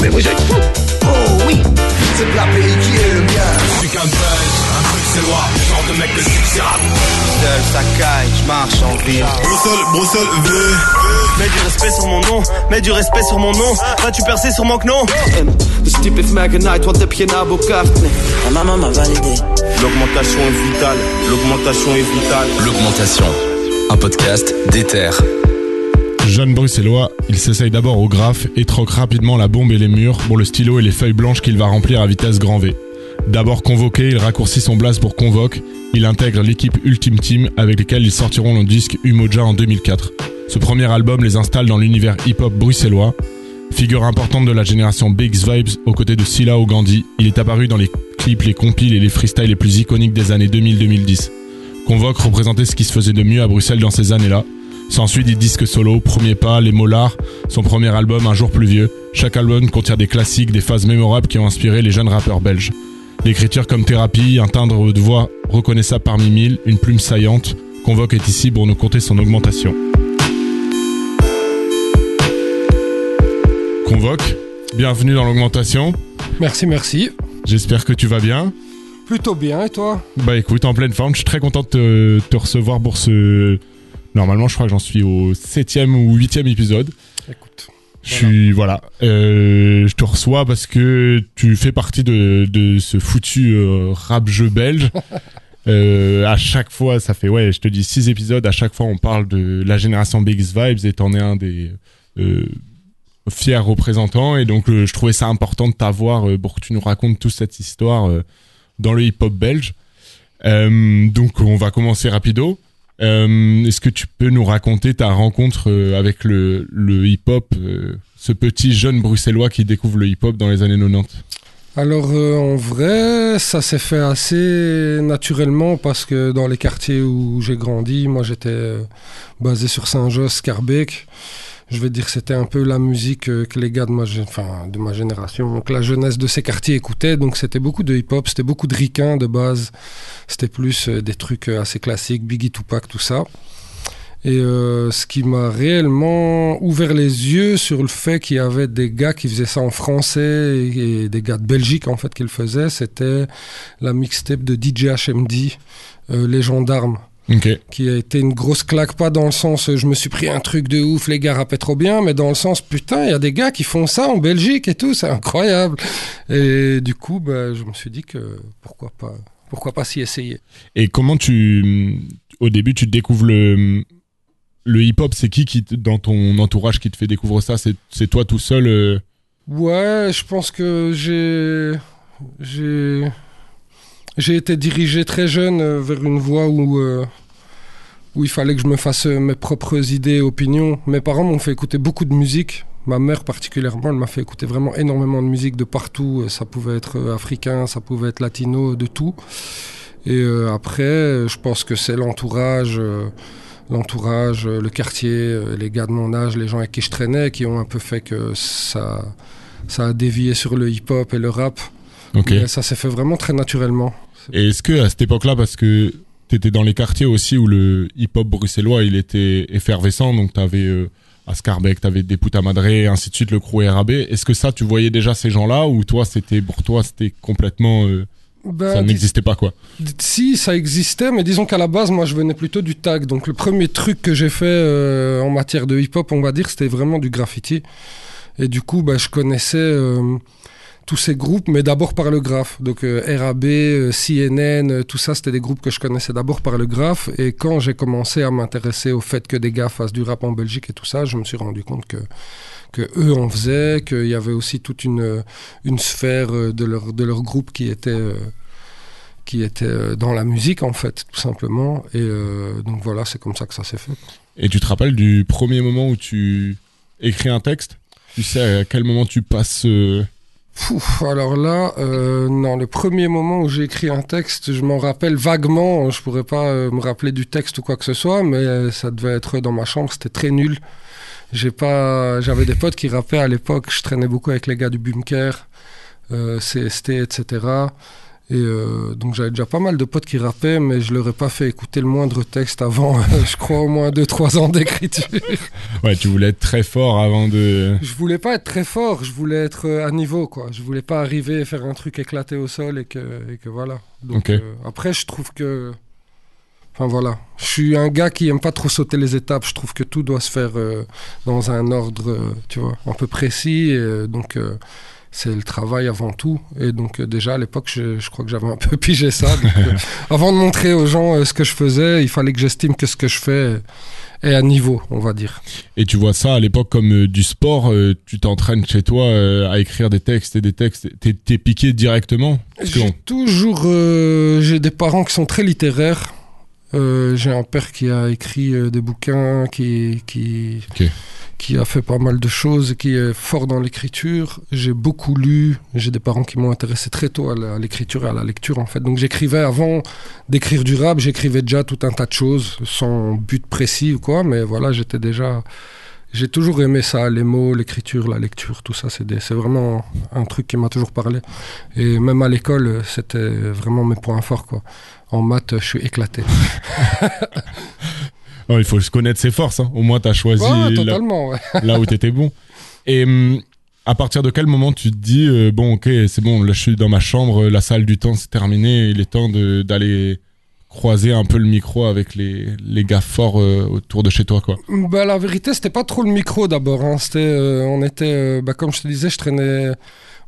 Mais vous êtes fous. Oh oui. C'est de la pays qui est le mien. Je suis qu'un belge, un truc c'est loin, le genre de mec de succès rap Seul, ça caille, je marche en ville. Bruxelles, Bruxelles, V. Mets du respect sur mon nom, mets du respect sur mon nom. Vas-tu percer sur mon knon Dus typ is Magnite, wat heb je nou bokaart? Ma maman m'a validé. L'augmentation est vitale, l'augmentation est vitale. L'augmentation, un podcast d'Ether. Jeune bruxellois, il s'essaye d'abord au graphe et troque rapidement la bombe et les murs pour le stylo et les feuilles blanches qu'il va remplir à vitesse grand V. D'abord convoqué, il raccourcit son blast pour Convoque, il intègre l'équipe Ultime Team avec lesquels ils sortiront le disque Umoja en 2004. Ce premier album les installe dans l'univers hip-hop bruxellois. Figure importante de la génération Biggs Vibes aux côtés de Silla ou Gandhi, il est apparu dans les clips, les compiles et les freestyles les plus iconiques des années 2000-2010. Convoque représentait ce qui se faisait de mieux à Bruxelles dans ces années-là. S'ensuit des disques solo, Premier Pas, Les Molars, son premier album Un jour plus vieux. Chaque album contient des classiques, des phases mémorables qui ont inspiré les jeunes rappeurs belges. L'écriture comme thérapie, un timbre de voix reconnaissable parmi mille, une plume saillante, Convoque est ici pour nous compter son augmentation. Convoque, bienvenue dans l'augmentation. Merci, merci. J'espère que tu vas bien. Plutôt bien, et toi? Bah écoute, en pleine forme, je suis très content de te, te recevoir pour ce... Normalement, je crois que j'en suis au septième ou huitième épisode. Écoute. Je suis voilà, Euh, je te reçois parce que tu fais partie de, de ce foutu euh, rap jeu belge. Euh, à chaque fois, ça fait ouais, je te dis six épisodes. À chaque fois, on parle de la génération Bigs Vibes et t'en es un des euh, fiers représentants. Et donc, euh, je trouvais ça important de t'avoir pour que tu nous racontes toute cette histoire dans le hip-hop belge. Euh, donc, on va commencer rapido. Euh, Est-ce que tu peux nous raconter ta rencontre euh, avec le, hip-hop, euh, ce petit jeune bruxellois qui découvre le hip-hop dans les années 90 Alors, en vrai, ça s'est fait assez naturellement parce que dans les quartiers où j'ai grandi, moi j'étais basé sur Saint-Josse, Scarbeck. Je vais dire c'était un peu la musique euh, que les gars de ma, génération, que la jeunesse de ces quartiers écoutait. Donc c'était beaucoup de hip-hop, c'était beaucoup de ricains de base. C'était plus euh, des trucs euh, assez classiques, Biggie Tupac, tout ça. Et ce qui m'a réellement ouvert les yeux sur le fait qu'il y avait des gars qui faisaient ça en français et, des gars de Belgique en fait qui le faisaient, c'était la mixtape de DJ HMD, Les Gendarmes Qui a été une grosse claque, pas dans le sens euh, je me suis pris un truc de ouf, les gars rappaient trop bien, mais dans le sens putain, il y a des gars qui font ça en Belgique et tout, c'est incroyable. Et du coup, bah, je me suis dit que pourquoi pas, pourquoi pas s'y essayer. Et comment tu, au début, tu découvres le, le hip-hop C'est qui, qui dans ton entourage qui te fait découvrir ça? C'est c'est toi tout seul euh? Ouais, je pense que j'ai j'ai j'ai été dirigé très jeune euh, vers une voie où euh, où il fallait que je me fasse euh, mes propres idées et opinions. Mes parents m'ont fait écouter beaucoup de musique. Ma mère particulièrement, elle m'a fait écouter vraiment énormément de musique de partout. Ça pouvait être africain, ça pouvait être latino, de tout. Et après, je pense que c'est l'entourage, l'entourage, le quartier, les gars de mon âge, les gens avec qui je traînais, qui ont un peu fait que ça, ça a dévié sur le hip-hop et le rap. Mais ça s'est fait vraiment très naturellement. Et est-ce que à cette époque-là, parce que t'étais dans les quartiers aussi où le hip-hop bruxellois il était effervescent, donc t'avais euh, à Scarbeck, t'avais des ainsi de suite, le crew RAB. Est-ce que ça, tu voyais déjà ces gens-là, ou toi, c'était pour toi, c'était complètement, euh, Ben, ça n'existait pas quoi? Si, ça existait, mais disons qu'à la base, moi, je venais plutôt du tag. Donc, le premier truc que j'ai fait euh, en matière de hip-hop, on va dire, c'était vraiment du graffiti. Et du coup, bah, je connaissais euh, tous ces groupes, mais d'abord par le graphe. Donc, euh, RAB, euh, CNN, euh, tout ça, c'était des groupes que je connaissais d'abord par le graphe. Et quand j'ai commencé à m'intéresser au fait que des gars fassent du rap en Belgique et tout ça, je me suis rendu compte que que eux en faisaient, qu'il y avait aussi toute une, une sphère de leur, de leur groupe qui était qui était dans la musique en fait, tout simplement. Et donc voilà, c'est comme ça que ça s'est fait. Et tu te rappelles du premier moment où tu écris un texte? Tu sais à quel moment tu passes Pouf, alors là, euh, non, le premier moment où j'ai écrit un texte, je m'en rappelle vaguement. Je pourrais pas euh, me rappeler du texte ou quoi que ce soit, mais euh, ça devait être dans ma chambre. C'était très nul. J'ai pas, j'avais des potes qui rappaient à l'époque. Je traînais beaucoup avec les gars du Bunker, euh, CST, etc. Et euh, donc j'avais déjà pas mal de potes qui rappaient, mais je leur ai pas fait écouter le moindre texte avant, je crois, au moins 2-3 ans d'écriture. Ouais, tu voulais être très fort avant de. Je voulais pas être très fort, je voulais être euh, à niveau, quoi. Je voulais pas arriver et faire un truc éclaté au sol et que, et que voilà. Donc euh, après, je trouve que. Enfin voilà. Je suis un gars qui aime pas trop sauter les étapes. Je trouve que tout doit se faire dans un ordre, tu vois, un peu précis. Et, donc. C'est le travail avant tout. Et donc, euh, déjà à l'époque, je, je crois que j'avais un peu pigé ça. Donc, euh, avant de montrer aux gens euh, ce que je faisais, il fallait que j'estime que ce que je fais est à niveau, on va dire. Et tu vois ça à l'époque comme euh, du sport, tu t'entraînes chez toi à écrire des textes et des textes, t'es, piqué directement? J'ai toujours j'ai des parents qui sont très littéraires. Euh, j'ai un père qui a écrit euh, des bouquins, qui, qui, qui a fait pas mal de choses, qui est fort dans l'écriture. J'ai beaucoup lu. J'ai des parents qui m'ont intéressé très tôt à l'écriture et à la lecture en fait. Donc j'écrivais avant d'écrire du rap, j'écrivais déjà tout un tas de choses sans but précis ou quoi. Mais voilà, j'étais déjà j'ai toujours aimé ça, les mots, l'écriture, la lecture, tout ça. C'est vraiment un truc qui m'a toujours parlé. Et même à l'école, c'était vraiment mes points forts, quoi. En maths, je suis éclaté. Oh, il faut se connaître ses forces. hein. Au moins, t'as choisi Ouais, là, totalement, ouais. là où t'étais bon. Et hum, à partir de quel moment tu te dis euh, bon, ok, c'est bon, là je suis dans ma chambre, la salle du temps c'est terminé, il est temps d'aller croiser un peu le micro avec les, les gars forts euh, autour de chez toi, quoi. Bah, la vérité, c'était pas trop le micro d'abord. hein. Euh, on était, euh, bah, comme je te disais, je traînais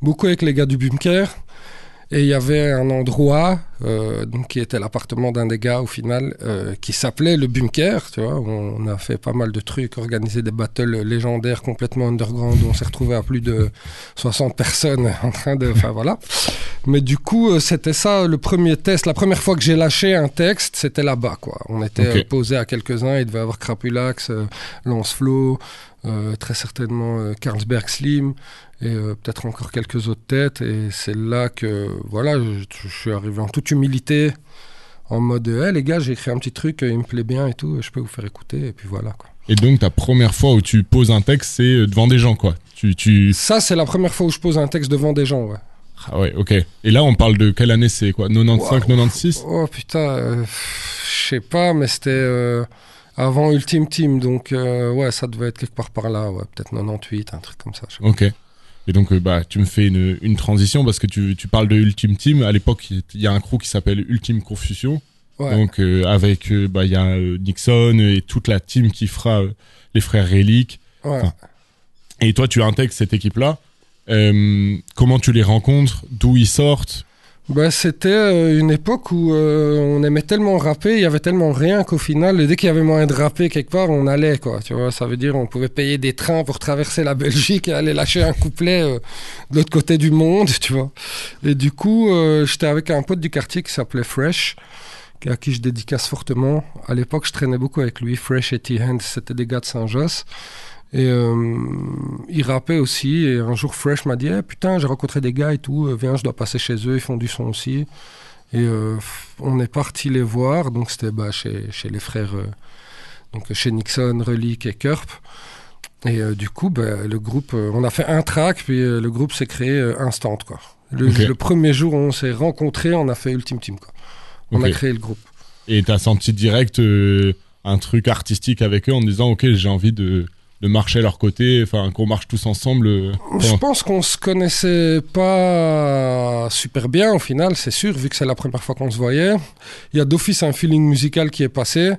beaucoup avec les gars du bunker. Et il y avait un endroit, euh, donc qui était l'appartement d'un des gars au final, euh, qui s'appelait le bunker. Tu vois, on a fait pas mal de trucs, organisé des battles légendaires complètement underground. Où on s'est retrouvé à plus de 60 personnes en train de, enfin voilà. Mais du coup, euh, c'était ça le premier test. La première fois que j'ai lâché un texte, c'était là-bas, quoi. On était Ok. euh, posé à quelques-uns. Il devait y avoir Crapulax, euh, Lance Flo, euh, très certainement euh, Carlsberg Slim et euh, peut-être encore quelques autres têtes. Et c'est là que, voilà, je, je suis arrivé en toute humilité, en mode, hé les gars, j'ai écrit un petit truc, il me plaît bien et tout, je peux vous faire écouter. Et puis voilà, quoi. Et donc, ta première fois où tu poses un texte, c'est euh, devant des gens, quoi. Tu, tu... Ça, c'est la première fois où je pose un texte devant des gens, ouais. Ah ouais, ok. Et là, on parle de quelle année c'est, quoi? 95, Waouh. 96 Oh putain, euh, je sais pas, mais c'était euh, avant Ultime Team, donc euh, ouais, ça devait être quelque part par là, ouais, peut-être 98, un truc comme ça. Ok. Et donc, euh, bah, tu me fais une, une transition parce que tu, tu parles de Ultime Team. À l'époque, il y a un crew qui s'appelle Ultime Confusion. Ouais. Donc, euh, avec, euh, bah, il y a Nixon et toute la team qui fera euh, les frères Relic. ouais. enfin, Et toi, tu intègres cette équipe-là. Euh, comment tu les rencontres? D'où ils sortent? Bah, c'était euh, une époque où euh, on aimait tellement rapper, il y avait tellement rien qu'au final, dès qu'il y avait moyen de rapper quelque part, on allait quoi. Tu vois, ça veut dire on pouvait payer des trains pour traverser la Belgique et aller lâcher un couplet euh, de l'autre côté du monde, tu vois. Et du coup, euh, j'étais avec un pote du quartier qui s'appelait Fresh, à qui je dédicace fortement. À l'époque, je traînais beaucoup avec lui, Fresh et T-Hand, c'était des gars de Saint-Josse. Et euh, il rappait aussi. Et un jour, Fresh m'a dit Eh, Putain, j'ai rencontré des gars et tout. euh, Viens, je dois passer chez eux. Ils font du son aussi. Et euh, on est parti les voir. Donc, c'était bah, chez, chez les frères. euh, donc, chez Nixon, Relic et Kerp. Et du coup, bah, le groupe. on a fait un track. Puis le groupe s'est créé instant. Quoi. Le, premier jour où on s'est rencontrés, on a fait Ultime Team. Quoi. On a créé le groupe. Et t'as senti direct un truc artistique avec eux en disant Ok, j'ai envie de, de marcher à leur côté, enfin, qu'on marche tous ensemble. euh, Je pense qu'on se connaissait pas super bien au final, c'est sûr, vu que c'est la première fois qu'on se voyait. Il y a d'office un feeling musical qui est passé.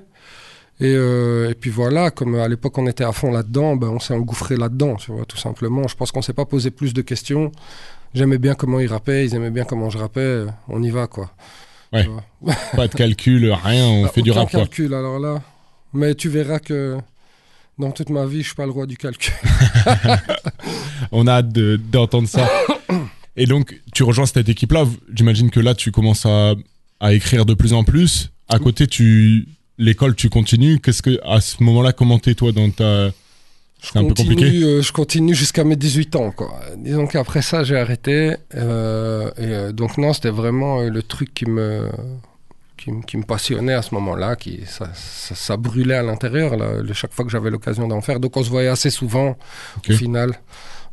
Et, euh, et puis voilà, comme à l'époque on était à fond là-dedans, ben on s'est engouffré là-dedans, tu vois, tout simplement. Je pense qu'on s'est pas posé plus de questions. J'aimais bien comment ils rappaient, ils aimaient bien comment je rappais. On y va, quoi. Ouais. Pas de calcul, rien, on Bah, fait du rap, quoi. calcul, alors là. Mais tu verras que dans toute ma vie, je suis pas le roi du calcul. On a hâte de- d'entendre ça. Et donc, tu rejoins cette équipe-là. J'imagine que là, tu commences à, à écrire de plus en plus. À côté, tu l'école, tu continues. Qu'est-ce que à ce moment-là, comment t'es toi dans ta Je C'est un peu continue, compliqué euh, je continue jusqu'à mes 18 ans. Quoi. Disons qu'après ça, j'ai arrêté. euh, et euh, donc non, c'était vraiment le truc qui me, qui, me- qui me passionnait à ce moment-là. Qui, ça, ça, ça brûlait à l'intérieur là, chaque fois que j'avais l'occasion d'en faire. Donc on se voyait assez souvent au final.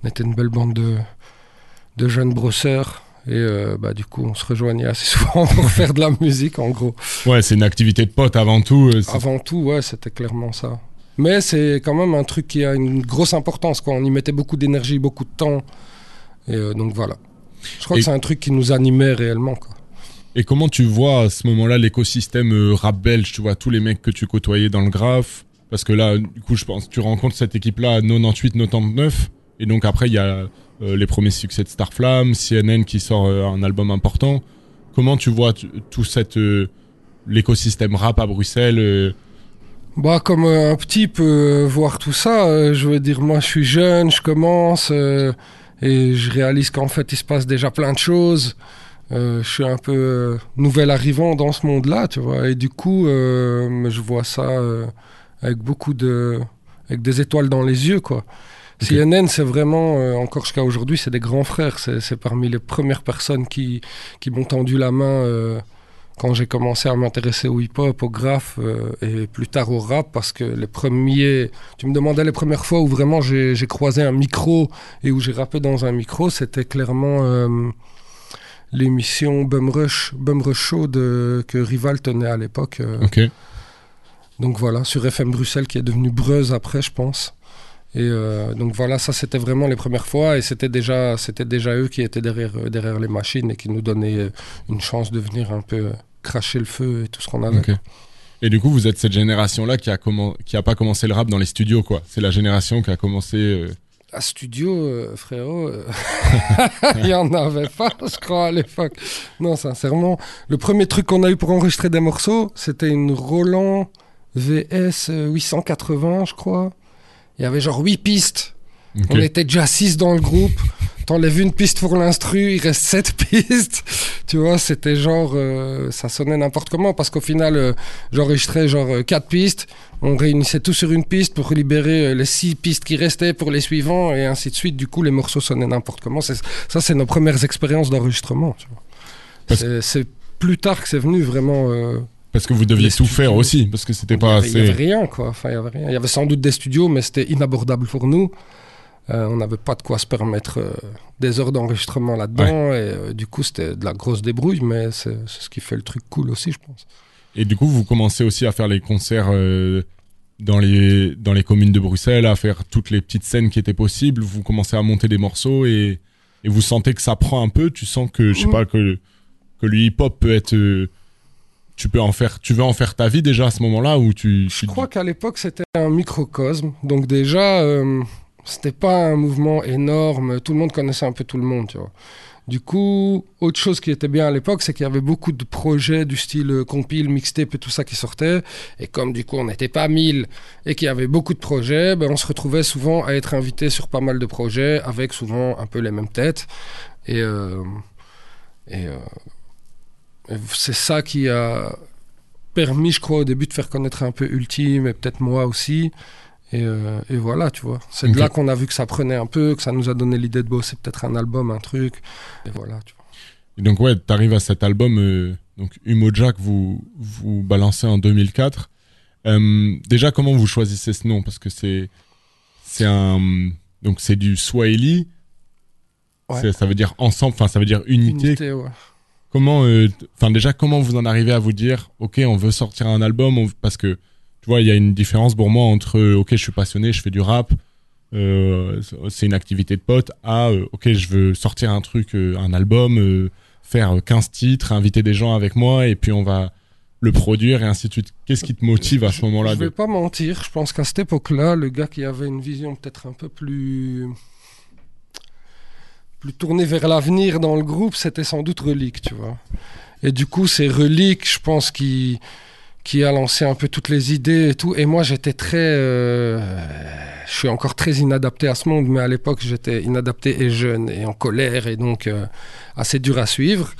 On était une belle bande de, de jeunes brosseurs. Et euh, bah, du coup, on se rejoignait assez souvent pour faire de la musique, en gros. Ouais, c'est une activité de pote avant tout. euh, Avant tout, ouais, c'était clairement ça. Mais c'est quand même un truc qui a une grosse importance, quoi. On y mettait beaucoup d'énergie, beaucoup de temps. Et euh, donc voilà. Je crois Et- que c'est un truc qui nous animait réellement, quoi. Et comment tu vois à ce moment-là l'écosystème euh, rap belge Tu vois tous les mecs que tu côtoyais dans le graphe Parce que là, du coup, je pense tu rencontres cette équipe-là à 98-99. Et donc après, il y a euh, les premiers succès de Starflame, CNN qui sort euh, un album important. Comment tu vois tout cette l'écosystème rap à Bruxelles Bah, comme un petit peut voir tout ça, je veux dire, moi je suis jeune, je commence et je réalise qu'en fait il se passe déjà plein de choses. Euh, je suis un peu euh, nouvel arrivant dans ce monde-là, tu vois, et du coup, euh, je vois ça avec beaucoup de. avec des étoiles dans les yeux, quoi. CNN, c'est vraiment, euh, encore jusqu'à aujourd'hui, c'est des grands frères. C'est parmi les premières personnes qui, qui m'ont tendu la main euh, quand j'ai commencé à m'intéresser au hip-hop, au graphe euh, et plus tard au rap, parce que les premiers. Tu me demandais les premières fois où vraiment j'ai croisé un micro et où j'ai rappé dans un micro, c'était clairement l'émission Bum Rush, Bum Rush Show de, que Rival tenait à l'époque. euh, donc voilà, sur FM Bruxelles qui est devenu Breuse après, je pense. Et euh, donc voilà, ça c'était vraiment les premières fois et c'était déjà, c'était déjà eux qui étaient derrière, euh, derrière les machines et qui nous donnaient une chance de venir un peu cracher le feu et tout ce qu'on avait. Et du coup, vous êtes cette génération-là qui a qui a pas commencé le rap dans les studios, quoi. C'est la génération qui a commencé. euh, À studio, euh, frérot, euh, il y en avait pas, je crois, à l'époque. Non, sincèrement, le premier truc qu'on a eu pour enregistrer des morceaux, c'était une Roland VS euh, 880, je crois. Il y avait genre 8 pistes. On était déjà 6 dans le groupe. T'enlèves une piste pour l'instru, il reste 7 pistes. Tu vois, c'était genre. euh, ça sonnait n'importe comment parce qu'au final, euh, j'enregistrais genre 4 pistes. On réunissait tout sur une piste pour libérer euh, les 6 pistes qui restaient pour les suivants et ainsi de suite. Du coup, les morceaux sonnaient n'importe comment. Ça, c'est nos premières expériences d'enregistrement. C'est plus tard que c'est venu vraiment. euh, Parce que vous deviez tout faire aussi, parce que c'était pas avait- Il y avait assez. rien, quoi. Enfin, il y avait rien. Il y avait sans doute des studios, mais c'était inabordable pour nous. Euh, on n'avait pas de quoi se permettre euh, des heures d'enregistrement là-dedans. Et euh, du coup, c'était de la grosse débrouille, mais c'est ce qui fait le truc cool aussi, je pense. Et du coup, vous commencez aussi à faire les concerts dans les dans les communes de Bruxelles, à faire toutes les petites scènes qui étaient possibles. Vous commencez à monter des morceaux et et vous sentez que ça prend un peu. Tu sens que je sais Mm. pas que que le hip-hop peut être tu peux en faire tu veux en faire ta vie déjà à ce moment-là ou tu Je crois qu'à l'époque, c'était un microcosme. Donc déjà, euh, c'était pas un mouvement énorme. Tout le monde connaissait un peu tout le monde. Du coup, autre chose qui était bien à l'époque, c'est qu'il y avait beaucoup de projets du style euh, compile, mixtape et tout ça qui sortaient. Et comme du coup, on n'était pas 1000 et qu'il y avait beaucoup de projets, ben, on se retrouvait souvent à être invité sur pas mal de projets avec souvent un peu les mêmes têtes. Et, euh, et, euh, et c'est ça qui a permis, je crois, au début de faire connaître un peu Ultime et peut-être moi aussi. Et, euh, et voilà, tu vois. C'est de là qu'on a vu que ça prenait un peu, que ça nous a donné l'idée de bosser peut-être un album, un truc. Et voilà, tu vois. Et donc ouais, t'arrives à cet album, euh, donc Umoja que vous vous balancez en 2004. Euh, déjà, comment vous choisissez ce nom? Parce que c'est c'est un donc c'est du Swahili. Ouais. Ça veut dire ensemble, enfin ça veut dire unité. Unité, ouais. Comment, euh, enfin déjà comment vous en arrivez à vous dire, ok, on veut sortir un album, on- parce que tu vois, il y a une différence pour moi entre, euh, ok, je suis passionné, je fais du rap, euh, c'est une activité de pote, à, euh, ok, je veux sortir un truc, euh, un album, faire 15 titres, inviter des gens avec moi, et puis on va le produire et ainsi de suite. Qu'est-ce qui te motive à ce moment-là Je vais de... pas mentir, je pense qu'à cette époque-là, le gars qui avait une vision peut-être un peu plus plus tournée vers l'avenir dans le groupe, c'était sans doute Relique, tu vois. Et du coup, c'est Relique, je pense, qui qui a lancé un peu toutes les idées et tout. Et moi, j'étais très, euh, je suis encore très inadapté à ce monde, mais à l'époque, j'étais inadapté et jeune et en colère et donc euh, assez dur à suivre.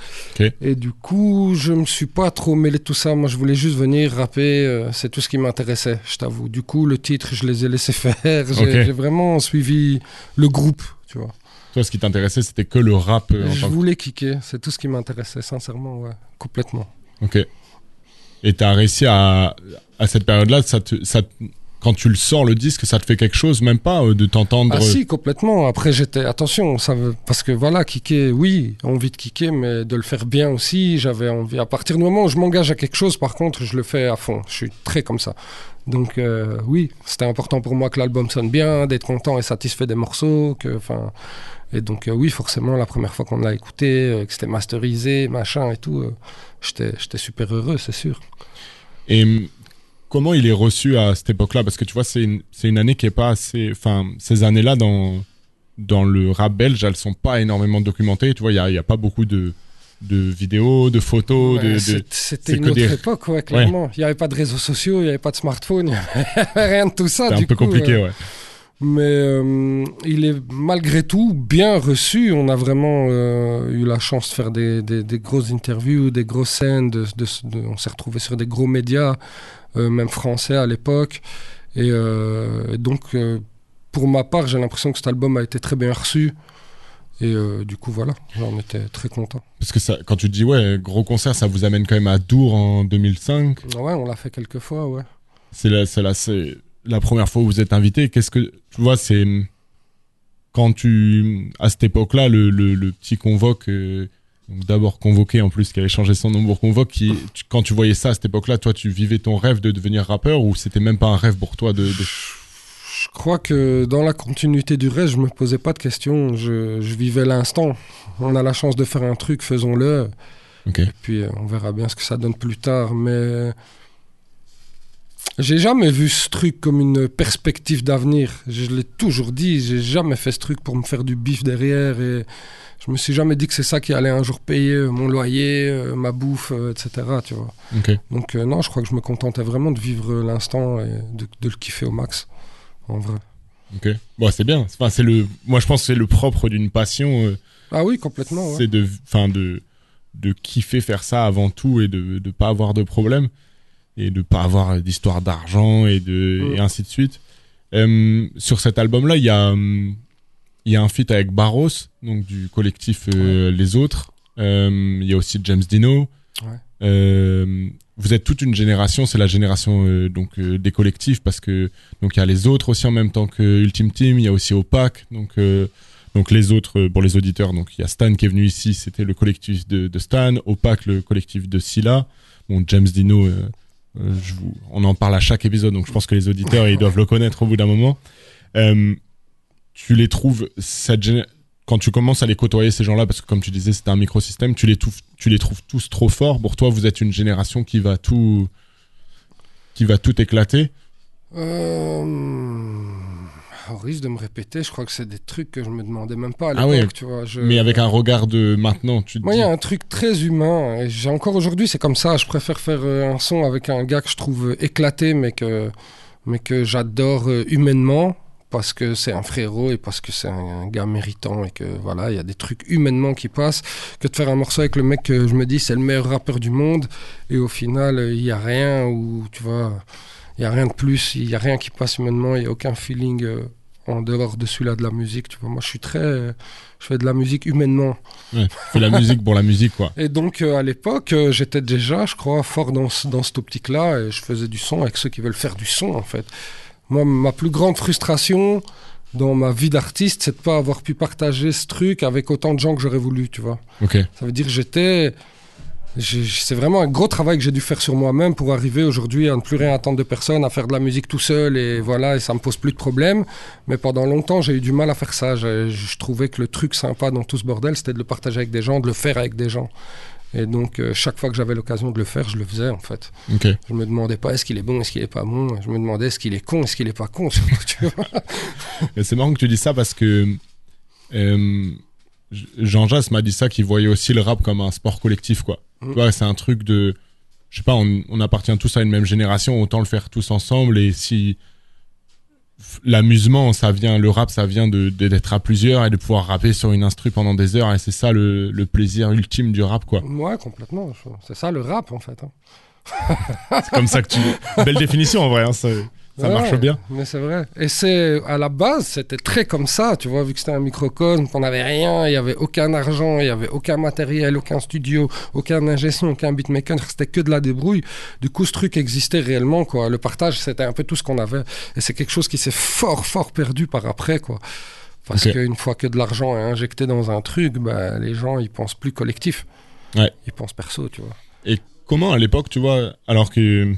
Et du coup, je me suis pas trop mêlé de tout ça. Moi, je voulais juste venir rapper. euh, c'est tout ce qui m'intéressait, je t'avoue. Du coup, le titre, je les ai laissés faire. J'ai vraiment suivi le groupe, tu vois. Toi, ce qui t'intéressait, c'était que le rap en je tant que... voulais kicker. C'est tout ce qui m'intéressait, sincèrement, ouais, complètement. Ok. Et t'as réussi à, à cette période-là, ça te, ça, quand tu le sors le disque, ça te fait quelque chose, même pas euh, de t'entendre. Ah si, complètement. Après, j'étais attention, ça veut... parce que voilà, kicker, oui, envie de kicker, mais de le faire bien aussi. J'avais envie. À partir du moment où je m'engage à quelque chose, par contre, je le fais à fond. Je suis très comme ça. Donc euh, oui, c'était important pour moi que l'album sonne bien, d'être content et satisfait des morceaux, que enfin. Et donc euh, oui, forcément, la première fois qu'on l'a écouté, euh, que c'était masterisé, machin et tout, euh, j'étais super heureux, c'est sûr. Et comment il est reçu à cette époque-là? Parce que tu vois, c'est une, c'est une année qui est pas assez. Enfin, ces années-là, dans, dans le rap belge, elles sont pas énormément documentées. Tu vois, il y a, y a pas beaucoup de, de vidéos, de photos. de, Ouais, C'était une autre des- époque, ouais, clairement. Il n'y avait pas de réseaux sociaux, il n'y avait pas de smartphone, il n'y avait rien de tout ça. C'est un peu compliqué, euh, ouais. Mais euh, il est malgré tout bien reçu. On a vraiment euh, eu la chance de faire des, des- des grosses interviews, des grosses scènes. de- de- de- on s'est retrouvé sur des gros médias, euh, même français à l'époque. Et, et donc, pour ma part, j'ai l'impression que cet album a été très bien reçu. Et euh, du coup, voilà, j'en étais très content. Parce que ça, quand tu dis, ouais, gros concert, ça vous amène quand même à Dour en 2005. Ouais, on l'a fait quelques fois, ouais. C'est la, c'est la, c'est la première fois où vous êtes invité. Qu'est-ce que. Tu vois, c'est. Quand tu. À cette époque-là, le, le, le petit convoque. euh, d'abord convoqué en plus, qui avait changé son nom pour convoque. Qui, tu- quand tu voyais ça à cette époque-là, toi, tu vivais ton rêve de devenir rappeur ou c'était même pas un rêve pour toi de. de- Je crois que dans la continuité du reste, je me posais pas de questions. Je, je vivais l'instant. On a la chance de faire un truc, faisons-le. Et puis euh, on verra bien ce que ça donne plus tard. Mais j'ai jamais vu ce truc comme une perspective d'avenir. Je l'ai toujours dit. J'ai jamais fait ce truc pour me faire du bif derrière. Et je me suis jamais dit que c'est ça qui allait un jour payer euh, mon loyer, euh, ma bouffe, euh, etc. Tu vois. Donc euh, non, je crois que je me contentais vraiment de vivre l'instant et de, de le kiffer au max. En vrai. Ok. Bon, c'est bien. Enfin, c'est le. Moi, je pense que c'est le propre d'une passion. euh, Ah oui, complètement. ouais. c'est de, enfin de, de kiffer faire ça avant tout et de ne pas avoir de problème et de pas avoir d'histoire d'argent et de Mm. et ainsi de suite. Euh, sur cet album-là, il y a hum, il y a un feat avec Barros, donc du collectif euh, Les Autres. Euh, Il y a aussi James Dino. Ouais. Euh, vous êtes toute une génération, c'est la génération euh, donc euh, des collectifs parce que donc il y a les autres aussi en même temps que Ultime Team, il y a aussi Opaque, donc euh, donc les autres euh, pour les auditeurs, donc il y a Stan qui est venu ici, c'était le collectif de, de Stan, Opaque le collectif de Scylla, bon James Dino, euh, euh, vous, on en parle à chaque épisode, donc je pense que les auditeurs ils doivent le connaître au bout d'un moment. Euh, tu les trouves quand tu commences à les côtoyer ces gens-là, parce que comme tu disais c'était un microsystème, tu les trouves, tu les trouves tous trop forts. Pour toi, vous êtes une génération qui va tout, qui va tout éclater. Euh, Au risque de me répéter, je crois que c'est des trucs que je me demandais même pas à Ah l'époque, ouais. tu vois. Je... Mais avec un regard de maintenant, tu te Moi, il y a un truc très humain. Et j'ai encore aujourd'hui, c'est comme ça. Je préfère faire euh, un son avec un gars que je trouve euh, éclaté, mais que, mais que j'adore euh, humainement. Parce que c'est un frérot et parce que c'est un, gars méritant et que voilà, il y a des trucs humainement qui passent. Que de faire un morceau avec le mec que je me dis c'est le meilleur rappeur du monde et au final il y a rien ou tu vois, il y a rien de plus, il y a rien qui passe humainement, il y a aucun feeling euh, en dehors de celui-là de la musique. Tu vois, moi je suis très, euh, je fais de la musique humainement. ouais, fais la musique pour la musique, quoi. Et donc, euh, à l'époque, j'étais déjà, je crois, fort dans, dans cette optique-là, et je faisais du son avec ceux qui veulent faire du son, en fait. Moi, ma plus grande frustration dans ma vie d'artiste, c'est de pas avoir pu partager ce truc avec autant de gens que j'aurais voulu, tu vois. Ok. Ça veut dire que j'étais... C'est vraiment un gros travail que j'ai dû faire sur moi-même pour arriver aujourd'hui à ne plus rien attendre de personne, à faire de la musique tout seul et voilà, et ça me pose plus de problème. Mais pendant longtemps, j'ai eu du mal à faire ça. Je, je trouvais que le truc sympa dans tout ce bordel, c'était de le partager avec des gens, de le faire avec des gens. Et donc, euh, chaque fois que j'avais l'occasion de le faire, je le faisais en fait. Ok. Je me demandais pas est-ce qu'il est bon, est-ce qu'il est pas bon? Je me demandais est-ce qu'il est con, est-ce qu'il est pas con? c'est marrant que tu dis ça parce que euh, Jean Jass m'a dit ça qu'il voyait aussi le rap comme un sport collectif, quoi. Mm. Tu vois, c'est un truc de, je sais pas, on, on appartient tous à une même génération, autant le faire tous ensemble. Et si l'amusement, ça vient, le rap, ça vient de de- d'être à plusieurs et de pouvoir rapper sur une instru pendant des heures. Et c'est ça le, le plaisir ultime du rap, quoi. Ouais, complètement. C'est ça le rap en fait. hein. C'est comme ça que tu. Belle définition en vrai. Hein, ça- Ça Ouais, marche bien. Mais c'est vrai. Et c'est à la base, c'était très comme ça, tu vois, vu que c'était un microcosme, qu'on n'avait rien, il n'y avait aucun argent, il n'y avait aucun matériel, aucun studio, aucun ingé son, aucun beatmaker, c'était que de la débrouille. Du coup, ce truc existait réellement, quoi. Le partage, c'était un peu tout ce qu'on avait. Et c'est quelque chose qui s'est fort, fort perdu par après, quoi. Parce qu'une fois que de l'argent est injecté dans un truc, bah, les gens, ils pensent plus collectif. Ouais. Ils pensent perso, tu vois. Et comment à l'époque, tu vois, alors que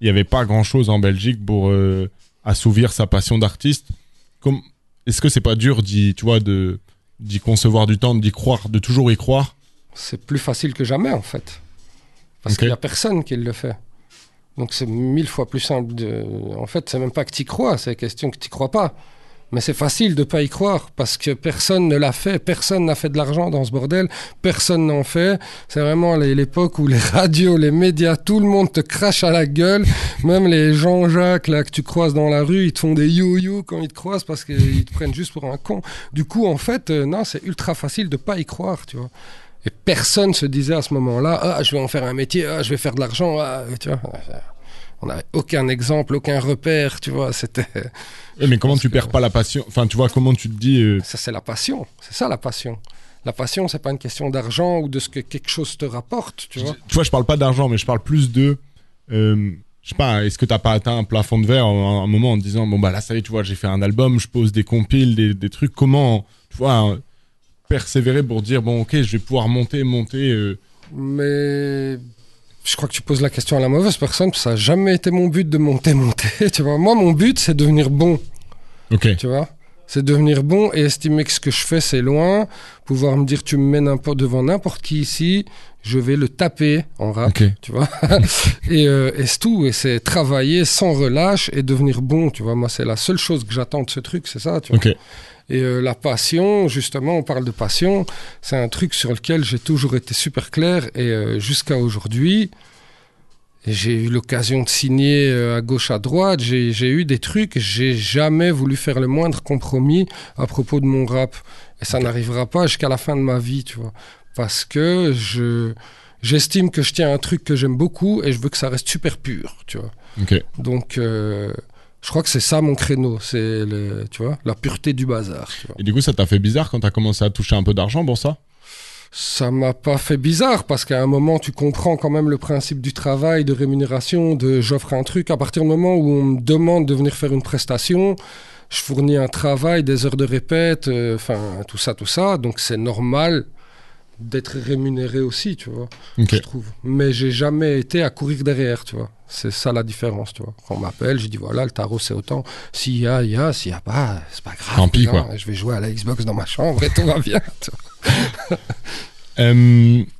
il n'y avait pas grand chose en Belgique pour euh, assouvir sa passion d'artiste, comme est-ce que c'est pas dur d'y, tu vois, de d'y concevoir du temps, d'y croire, de toujours y croire? C'est plus facile que jamais en fait. Parce qu'il n'y a personne qui le fait. Donc c'est mille fois plus simple de... En fait, c'est même pas que tu crois, c'est question que tu crois pas. Mais c'est facile de pas y croire parce que personne ne l'a fait, personne n'a fait de l'argent dans ce bordel, personne n'en fait. C'est vraiment l'époque où les radios, les médias, tout le monde te crache à la gueule. Même les Jean-Jacques là que tu croises dans la rue, ils te font des yo-yo quand ils te croisent parce qu'ils te prennent juste pour un con. Du coup, en fait, euh, non, c'est ultra facile de pas y croire, tu vois. Et personne se disait à ce moment-là, ah, je vais en faire un métier, ah, je vais faire de l'argent, ah, tu vois. On n'avait aucun exemple, aucun repère, tu vois. C'était, Eh, Mais comment tu que- perds pas la passion? Enfin, tu vois, comment tu te dis euh, ça c'est la passion, c'est ça la passion. La passion, c'est pas une question d'argent ou de ce que quelque chose te rapporte, tu vois. Tu vois, je parle pas d'argent, mais je parle plus de. euh, je sais pas, est-ce que t'as pas atteint un plafond de verre à un moment en te disant, bon bah là, ça y est, tu vois, j'ai fait un album, je pose des compiles, des, des trucs. Comment, tu vois, euh, persévérer pour dire, bon, ok, je vais pouvoir monter, monter. euh, Mais je crois que tu poses la question à la mauvaise personne, parce que ça n'a jamais été mon but de monter, monter, tu vois. Moi, mon but, c'est de devenir bon. Ok. tu vois? C'est devenir bon et estimer que ce que je fais, c'est loin. Pouvoir me dire, tu me mets n'importe, devant n'importe qui ici, je vais le taper en rap, Ok. tu vois. et euh, et c'est tout. Et c'est travailler sans relâche et devenir bon, tu vois. Moi, c'est la seule chose que j'attends de ce truc, c'est ça, tu vois. Et euh, la passion, justement, on parle de passion, c'est un truc sur lequel j'ai toujours été super clair et euh, jusqu'à aujourd'hui, j'ai eu l'occasion de signer euh, à gauche, à droite, j'ai eu des trucs, j'ai jamais voulu faire le moindre compromis à propos de mon rap. Et ça n'arrivera pas jusqu'à la fin de ma vie, tu vois. Parce que je j'estime que je tiens à un truc que j'aime beaucoup et je veux que ça reste super pur, tu vois. Donc, euh, je crois que c'est ça mon créneau, c'est le, tu vois, la pureté du bazar. Tu vois. Et du coup, ça t'a fait bizarre quand t'as commencé à toucher un peu d'argent pour ça? Ça m'a pas fait bizarre parce qu'à un moment, tu comprends quand même le principe du travail, de rémunération, de j'offre un truc. À partir du moment où on me demande de venir faire une prestation, je fournis un travail, des heures de répète, euh, enfin tout ça, tout ça. Donc c'est normal d'être rémunéré aussi, tu vois. Je trouve. Mais j'ai jamais été à courir derrière, tu vois. C'est ça la différence, tu vois. Quand on m'appelle, je dis voilà, le tarot c'est autant. S'il y a, il y a. S'il y a pas, c'est pas grave. Tant pis, quoi. Je vais jouer à la Xbox dans ma chambre et tout va bien. tu vois. Euh,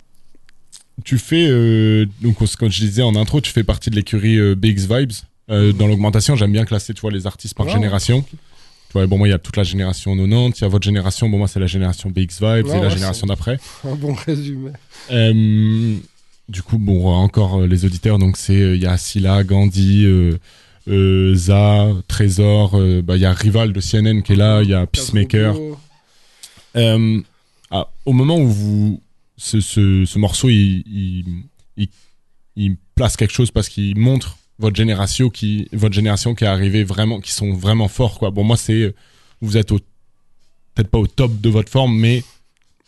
tu fais, euh, donc comme je disais en intro, tu fais partie de l'écurie euh, BX Vibes. Euh, Dans l'augmentation, j'aime bien classer, tu vois, les artistes par génération. Tu vois, bon, moi, il y a toute la génération 90, il y a votre génération, bon, moi, c'est la génération BX Vibes Ouais, et la génération d'après. Un bon résumé. Euh, du coup, bon, encore euh, les auditeurs, donc c'est, euh, il y a Silla, Gandhi, euh, Za, Trésor, bah, il y a Rival de CNN qui est là, il y a Peacemaker. Ah, au moment où vous, ce, ce, ce morceau, il, il, il, il place quelque chose parce qu'il montre votre génération qui, votre génération qui est arrivée vraiment, qui sont vraiment forts, quoi. Bon, moi, c'est, vous êtes peut-être pas au top de votre forme, mais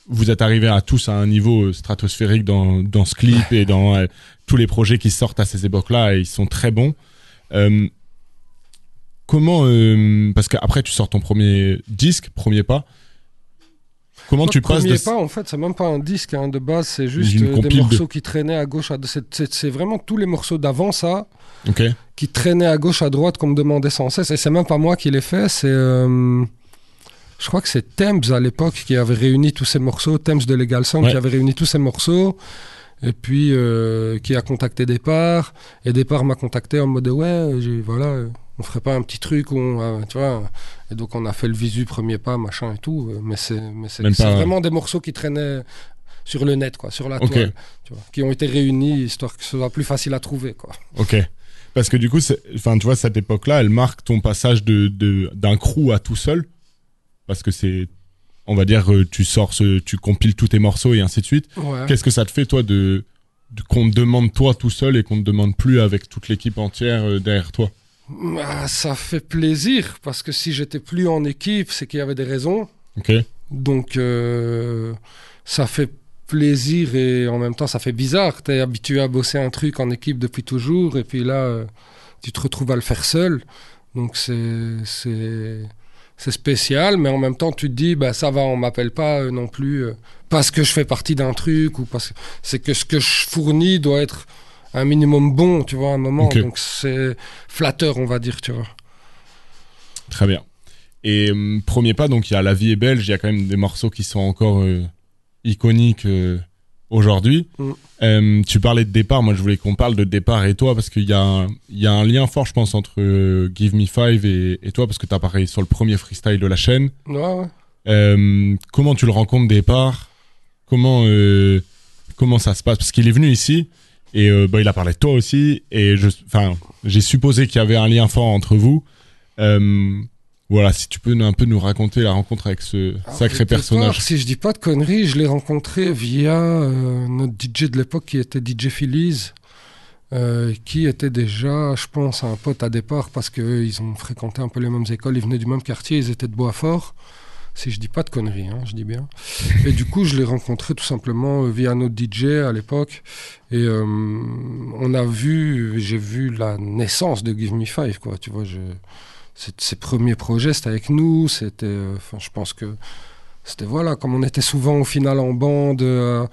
vous êtes arrivés à tous à un niveau euh, stratosphérique dans, dans ce clip et dans euh, tous les projets qui sortent à ces époques-là et ils sont très bons. Euh, comment, euh, parce qu'après tu sors ton premier disque, premier pas. Comment tu passes premier de pas, en fait, c'est même pas un disque hein, de base, c'est juste euh, des de- morceaux qui traînaient à gauche. À... C'est, vraiment tous les morceaux d'avant ça qui traînaient à gauche, à droite, qu'on me demandait sans cesse. Et c'est même pas moi qui les fait, c'est. euh, Je crois que c'est Thames à l'époque qui avait réuni tous ces morceaux, Thames de Legal Ouais. qui avait réuni tous ces morceaux, et puis euh, qui a contacté Départ, et Départ m'a contacté en mode ouais, j'ai- voilà, on ferait pas un petit truc, où on, euh, tu vois, et donc on a fait le visu premier pas, machin et tout, euh, mais c'est, mais c'est, Même c'est pas- vraiment des morceaux qui traînaient sur le net, quoi, sur la toile, tu vois, qui ont été réunis histoire que ce soit plus facile à trouver, quoi. Ok. Parce que du coup, enfin, tu vois, cette époque-là, elle marque ton passage de, de- d'un crew à tout seul? Parce que c'est, on va dire, euh, tu sors, ce, tu compiles tous tes morceaux et ainsi de suite. Ouais. Qu'est-ce que ça te fait, toi, de, de- qu'on te demande toi tout seul et qu'on te demande plus avec toute l'équipe entière euh, derrière toi? Ah, ça fait plaisir parce que si j'étais plus en équipe, c'est qu'il y avait des raisons. Donc euh, ça fait plaisir et en même temps ça fait bizarre. Tu es habitué à bosser un truc en équipe depuis toujours et puis là euh, tu te retrouves à le faire seul. Donc c'est c'est c'est spécial, mais en même temps tu te dis bah ça va, on m'appelle pas euh, non plus euh, parce que je fais partie d'un truc ou parce que c'est que ce que je fournis doit être un minimum bon, tu vois, à un moment. Donc c'est flatteur, on va dire, tu vois. Très bien. Et hum, premier pas, donc il y a La vie est belge, il y a quand même des morceaux qui sont encore euh, iconiques euh, aujourd'hui. Mm. Euh, tu parlais de départ, moi je voulais qu'on parle de départ et toi, parce qu'il y, a un- y a un lien fort, je pense, entre euh, Give Me Five et, et toi, parce que tu apparais sur le premier freestyle de la chaîne. Ouais, ouais. Euh, comment tu le rencontres départ? Comment comment ça se passe? Parce qu'il est venu ici et euh, bah, il a parlé de toi aussi et j'ai supposé qu'il y avait un lien fort entre vous. Euh, voilà, si tu peux un peu nous raconter la rencontre avec ce Alors, sacré personnage. Si je dis pas de conneries, je l'ai rencontré via euh, notre DJ de l'époque qui était DJ Phillies, euh, qui était déjà, je pense, un pote à départ parce qu'ils ont fréquenté un peu les mêmes écoles, ils venaient du même quartier, ils étaient de Boisfort. Si je dis pas de conneries, hein, je dis bien. Et du coup, je l'ai rencontré tout simplement euh, via notre DJ à l'époque. Et euh, on a vu, j'ai vu la naissance de Give Me Five, quoi. Tu vois, je, ses premiers projets, c'était avec nous. C'était, euh, je pense que c'était voilà, comme on était souvent au final en bande, euh,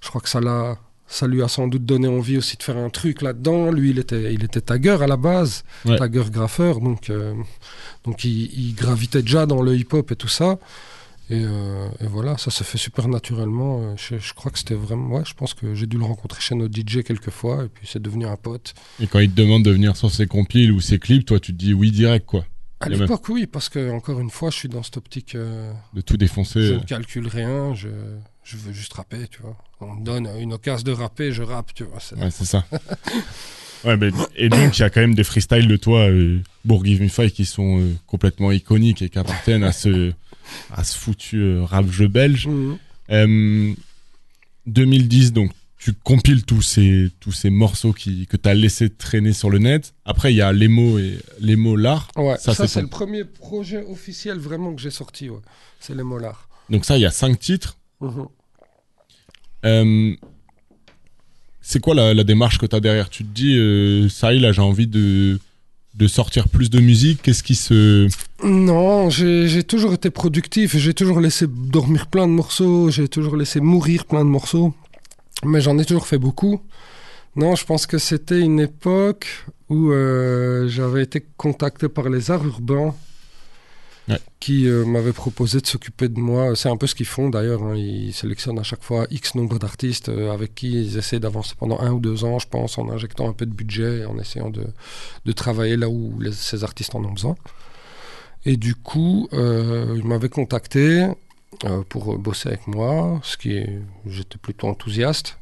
je crois que ça l'a, ça lui a sans doute donné envie aussi de faire un truc là-dedans. Lui, il était, il était tagueur à la base, Ouais. tagueur graffeur, donc, euh, donc il, il gravitait déjà dans le hip-hop et tout ça. Et, euh, et voilà, ça se fait super naturellement. Euh, Je, je crois que c'était vraiment, ouais, je pense que j'ai dû le rencontrer chez notre DJ quelques fois, et puis c'est devenu un pote. Et quand il te demande de venir sur ses compiles ou ses clips, toi tu te dis oui direct quoi, À l'époque, oui, parce que encore une fois, je suis dans cette optique. euh, de tout défoncer. Je ne calcule rien, je, je veux juste rapper, tu vois. On me donne une occasion de rapper, je rappe, tu vois. Ouais, c'est ça. ouais, mais, et donc, il y a quand même des freestyles de toi, euh, pour Give Me Five, qui sont euh, complètement iconiques et qui appartiennent à ce, à ce foutu euh, rap jeu belge. Mhm. Euh, 2010, donc, tu compiles tous ces, tous ces morceaux qui, que tu as laissé traîner sur le net. Après, il y a les mots et les mots l'art. Ouais, Ça, ça, c'est ton- le premier projet officiel vraiment que j'ai sorti, ouais. C'est les molars. Donc, ça, il y a cinq titres. Euh, c'est quoi la, démarche que tu as derrière? Tu te dis, euh, ça y est, là, j'ai envie de, de sortir plus de musique. Qu'est-ce qui se. Non, j'ai j'ai toujours été productif, j'ai toujours laissé dormir plein de morceaux, j'ai toujours laissé mourir plein de morceaux, mais j'en ai toujours fait beaucoup. Non, je pense que c'était une époque où euh, j'avais été contacté par les arts urbains Qui euh, m'avaient proposé de s'occuper de moi. C'est un peu ce qu'ils font d'ailleurs, hein. ils sélectionnent à chaque fois X nombre d'artistes euh, avec qui ils essaient d'avancer pendant un ou deux ans, je pense, en injectant un peu de budget et en essayant de, de travailler là où ces artistes en ont besoin. Et du coup, euh, ils m'avaient contacté euh, pour bosser avec moi, ce qui est, j'étais plutôt enthousiaste.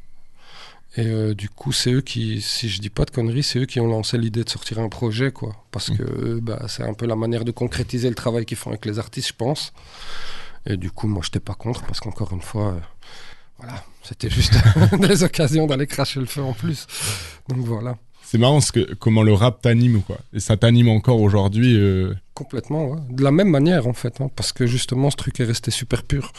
Et euh, du coup, c'est eux qui, si je dis pas de conneries, c'est eux qui ont lancé l'idée de sortir un projet, quoi. Parce Mm. que euh, bah, c'est un peu la manière de concrétiser le travail qu'ils font avec les artistes, je pense. Et du coup, moi, j'étais pas contre, parce qu'encore une fois, euh, voilà, c'était juste des occasions d'aller cracher le feu en plus. Donc voilà. C'est marrant ce que, comment le rap t'anime, quoi. Et ça t'anime encore aujourd'hui. euh, Complètement, ouais. De la même manière, en fait, hein, parce que justement, ce truc est resté super pur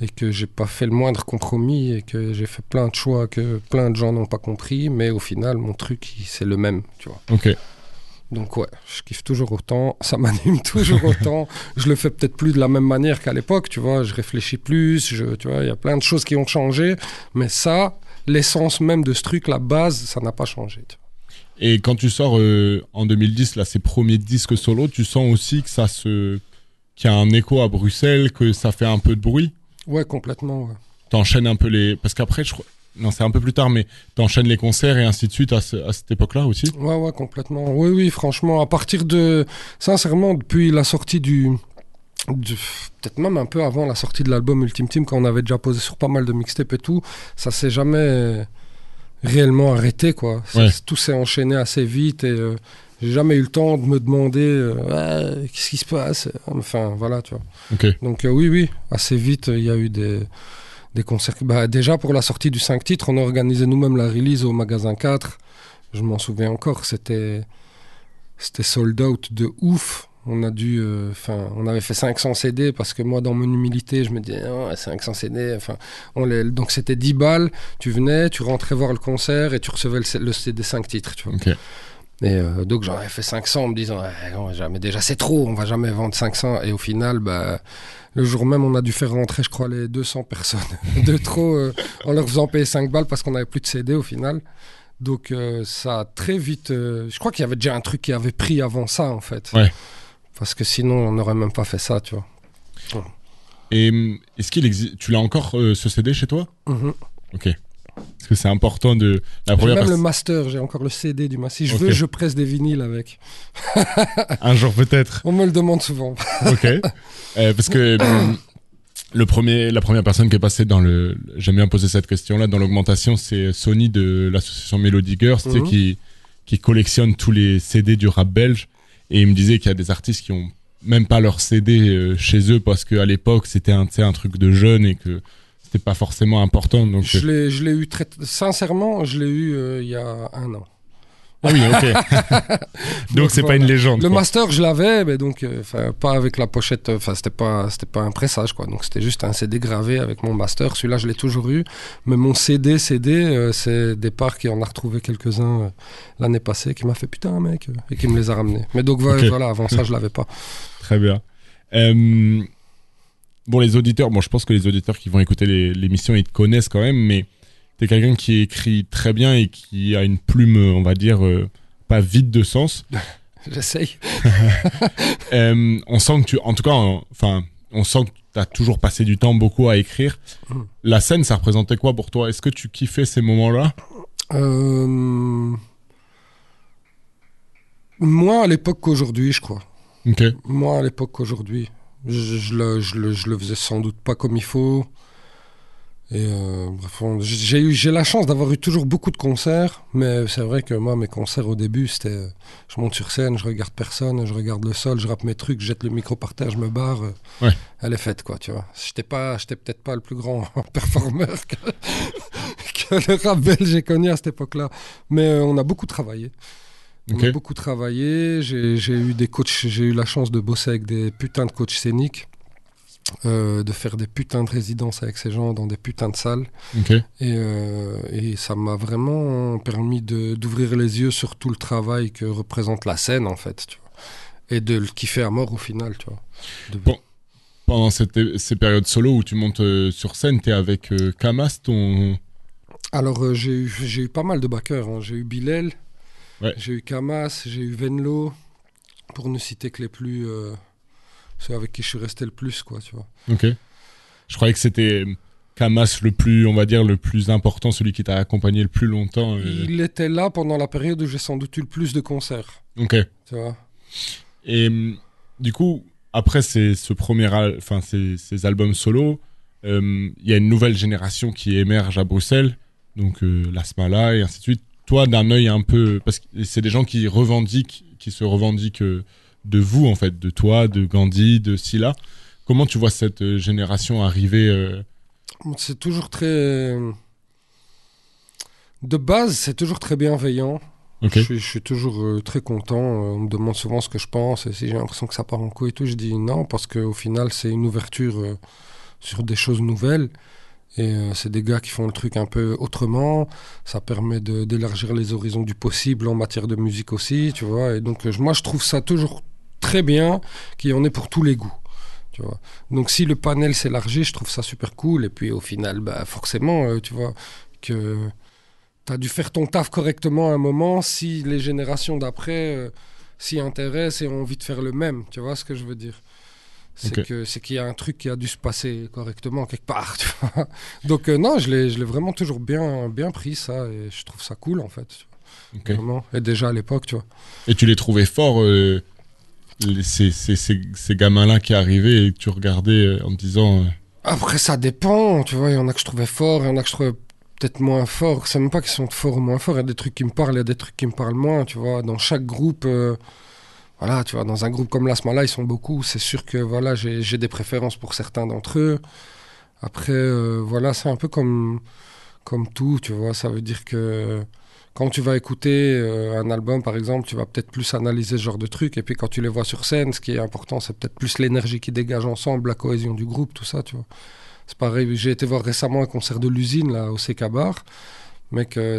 et que j'ai pas fait le moindre compromis et que j'ai fait plein de choix que plein de gens n'ont pas compris, mais au final, mon truc, c'est le même, tu vois. Ok. Donc ouais, je kiffe toujours autant, ça m'anime toujours autant. Je le fais peut-être plus de la même manière qu'à l'époque, tu vois. Je réfléchis plus, je, tu vois, il y a plein de choses qui ont changé, mais ça, l'essence même de ce truc, la base, ça n'a pas changé. tu Et quand tu sors euh, en 2010, là, ces premiers disques solo, tu sens aussi que ça se. qu'il y a un écho à Bruxelles, que ça fait un peu de bruit? Ouais, complètement. Ouais. T'enchaînes un peu les. Parce qu'après, je crois. Non, c'est un peu plus tard, mais t'enchaînes les concerts et ainsi de suite à, ce- à cette époque-là aussi? Ouais, ouais, complètement. Oui, oui, franchement, à partir de. Sincèrement, depuis la sortie du. du- Peut-être même un peu avant la sortie de l'album Ultime Team, quand on avait déjà posé sur pas mal de mixtapes et tout, ça s'est jamais réellement arrêté, quoi. Ouais. Tout s'est enchaîné assez vite et euh, j'ai jamais eu le temps de me demander euh, qu'est-ce qui se passe? Enfin, voilà, tu vois. Donc, euh, oui, oui, assez vite, il y a eu des. Des concerts. Bah, déjà, pour la sortie du 5 titres, on a organisé nous-mêmes la release au magasin 4. Je m'en souviens encore. C'était c'était sold out de ouf. On a dû, euh, enfin, on avait fait 500 CD parce que moi, dans mon humilité, je me disais, ah, 500 CD, enfin, on les, donc c'était 10 balles. Tu venais, tu rentrais voir le concert et tu recevais le, le CD 5 titres, tu vois. Et euh, donc j'en avais fait 500 en me disant, non, jamais, déjà c'est trop, on va jamais vendre 500. Et au final, bah, le jour même, on a dû faire rentrer, je crois, les 200 personnes de trop euh, en leur faisant payer 5 balles parce qu'on avait plus de CD au final. Donc euh, ça a très vite. euh, je crois qu'il y avait déjà un truc qui avait pris avant ça en fait. Ouais. Parce que sinon, on n'aurait même pas fait ça, tu vois. Et hum, est-ce qu'il existe Tu l'as encore ce CD chez toi? Mhm. Ok. Parce que c'est important de. La première même le master, j'ai encore le CD du massif. Si je veux, je presse des vinyles avec. Un jour peut-être. On me le demande souvent. Ok. Euh, parce que hum, le premier, la première personne qui est passée dans le. J'aime bien poser cette question-là dans l'augmentation, c'est Sony de l'association Melody Girls, Mhm. qui qui collectionne tous les CD du rap belge. Et il me disait qu'il y a des artistes qui ont même pas leur CD euh, chez eux parce qu'à l'époque c'était un, un truc de jeune et que c'était pas forcément important. Donc Je l'ai, je l'ai eu très. Sincèrement, je l'ai eu euh, il y a un an. ah oui, ok. donc c'est pas voilà. une légende. Le quoi. master, je l'avais, mais donc, euh, pas avec la pochette. Enfin, c'était pas, c'était pas un pressage, quoi. Donc, c'était juste un CD gravé avec mon master. Celui-là, je l'ai toujours eu. Mais mon CD, CD, euh, c'est Départ qui en a retrouvé quelques-uns euh, l'année passée, qui m'a fait putain, mec, euh, et qui me les a ramenés. Mais donc, voilà, voilà, avant ça, je l'avais pas. Très bien. Bon, les auditeurs, bon, je pense que les auditeurs qui vont écouter l'émission, ils te connaissent quand même, mais t'es quelqu'un qui écrit très bien et qui a une plume, on va dire, euh, pas vide de sens. J'essaye. Euh, on sent que tu, en tout cas, en- enfin, on sent que t'as toujours passé du temps beaucoup à écrire. Mm. La scène, ça représentait quoi pour toi? Est-ce que tu kiffais ces moments-là? Euh... Moins à l'époque qu'aujourd'hui, je crois. Ok. Moi, à l'époque qu'aujourd'hui, je, je le, je, le, je le faisais sans doute pas comme il faut. Et euh, bref, j'ai eu, j'ai la chance d'avoir eu toujours beaucoup de concerts, mais c'est vrai que moi, mes concerts au début, c'était, euh, je monte sur scène, je regarde personne, je regarde le sol, je rappe mes trucs, je jette le micro par terre, je me barre. Ouais. Elle est faite, quoi, tu vois. J'étais pas, j'étais peut-être pas le plus grand performeur que, que le rap belge j'ai connu à cette époque-là, mais euh, on a beaucoup travaillé. On Ok. a beaucoup travaillé. J'ai eu des coachs. J'ai eu la chance de bosser avec des putains de coachs scéniques, euh, de faire des putains de résidences avec ces gens dans des putains de salles. Et, euh, et ça m'a vraiment permis d'ouvrir les yeux sur tout le travail que représente la scène, en fait. Tu vois. Et de le kiffer à mort au final, tu vois. De- Bon. Pendant cette- ces périodes solo où tu montes euh, sur scène, t'es avec Kamas, ton. Alors, j'ai eu, j'ai eu pas mal de backers. hein. J'ai eu Bilal, Ouais. j'ai eu Kamas, j'ai eu Venlo, pour ne citer que les plus. euh, ceux avec qui je suis resté le plus, quoi, tu vois. Ok. Je croyais que c'était Kamas le plus, on va dire, le plus important, celui qui t'a accompagné le plus longtemps. euh. Il était là pendant la période où j'ai sans doute eu le plus de concerts, Ok. tu vois. Et hum, du coup, après ces, ce premier, enfin ces, ces albums solo, euh, il y a une nouvelle génération qui émerge à Bruxelles, donc euh, Lasmala et ainsi de suite. Toi, d'un œil un peu, parce que c'est des gens qui revendiquent, qui se revendiquent euh, de vous en fait, de toi, de Gandhi, de Silla. Comment tu vois cette euh, génération arriver euh, C'est toujours très. De base, c'est toujours très bienveillant. Ok. Je, suis, je suis toujours très content. On me demande souvent ce que je pense. Et si j'ai l'impression que ça part en couille et tout, je dis non, parce qu'au final, c'est une ouverture sur des choses nouvelles. Et euh, c'est des gars qui font le truc un peu autrement. Ça permet d'élargir les horizons du possible en matière de musique aussi, tu vois. Et donc, euh, moi, je trouve ça toujours très bien qu'il y en ait pour tous les goûts. Tu vois. Donc si le panel s'élargit, je trouve ça super cool. Et puis au final, bah, forcément, euh, tu vois, que tu as dû faire ton taf correctement à un moment si les générations d'après s'y intéressent et ont envie de faire le même. Tu vois ce que je veux dire c'est que c'est qu'il y a un truc qui a dû se passer correctement quelque part. Tu vois Donc euh, non, je l'ai je l'ai vraiment toujours bien bien pris ça et je trouve ça cool en fait. Vraiment. Et déjà à l'époque, tu vois. Et tu les trouvais forts, euh, les- ces, ces, ces, ces gamins-là qui arrivaient et que tu regardais euh, en te disant. euh, Après, ça dépend, tu vois. Il y en a que je trouvais forts, il y en a que je trouvais peut-être moins forts. C'est même pas qu'ils sont forts ou moins forts. Il y a des trucs qui me parlent, il y a des trucs qui me parlent moins, tu vois. Dans chaque groupe, euh, voilà, tu vois, dans un groupe comme l'Asmala, ils sont beaucoup. C'est sûr que, voilà, j'ai des préférences pour certains d'entre eux. Après, euh, voilà, c'est un peu comme, comme tout, tu vois. Ça veut dire que quand tu vas écouter euh, un album, par exemple, tu vas peut-être plus analyser ce genre de trucs. Et puis quand tu les vois sur scène, ce qui est important, c'est peut-être plus l'énergie qui dégage ensemble, la cohésion du groupe, tout ça, tu vois. C'est pareil, j'ai été voir récemment un concert de l'usine, là, au CK Bar. Mec, euh,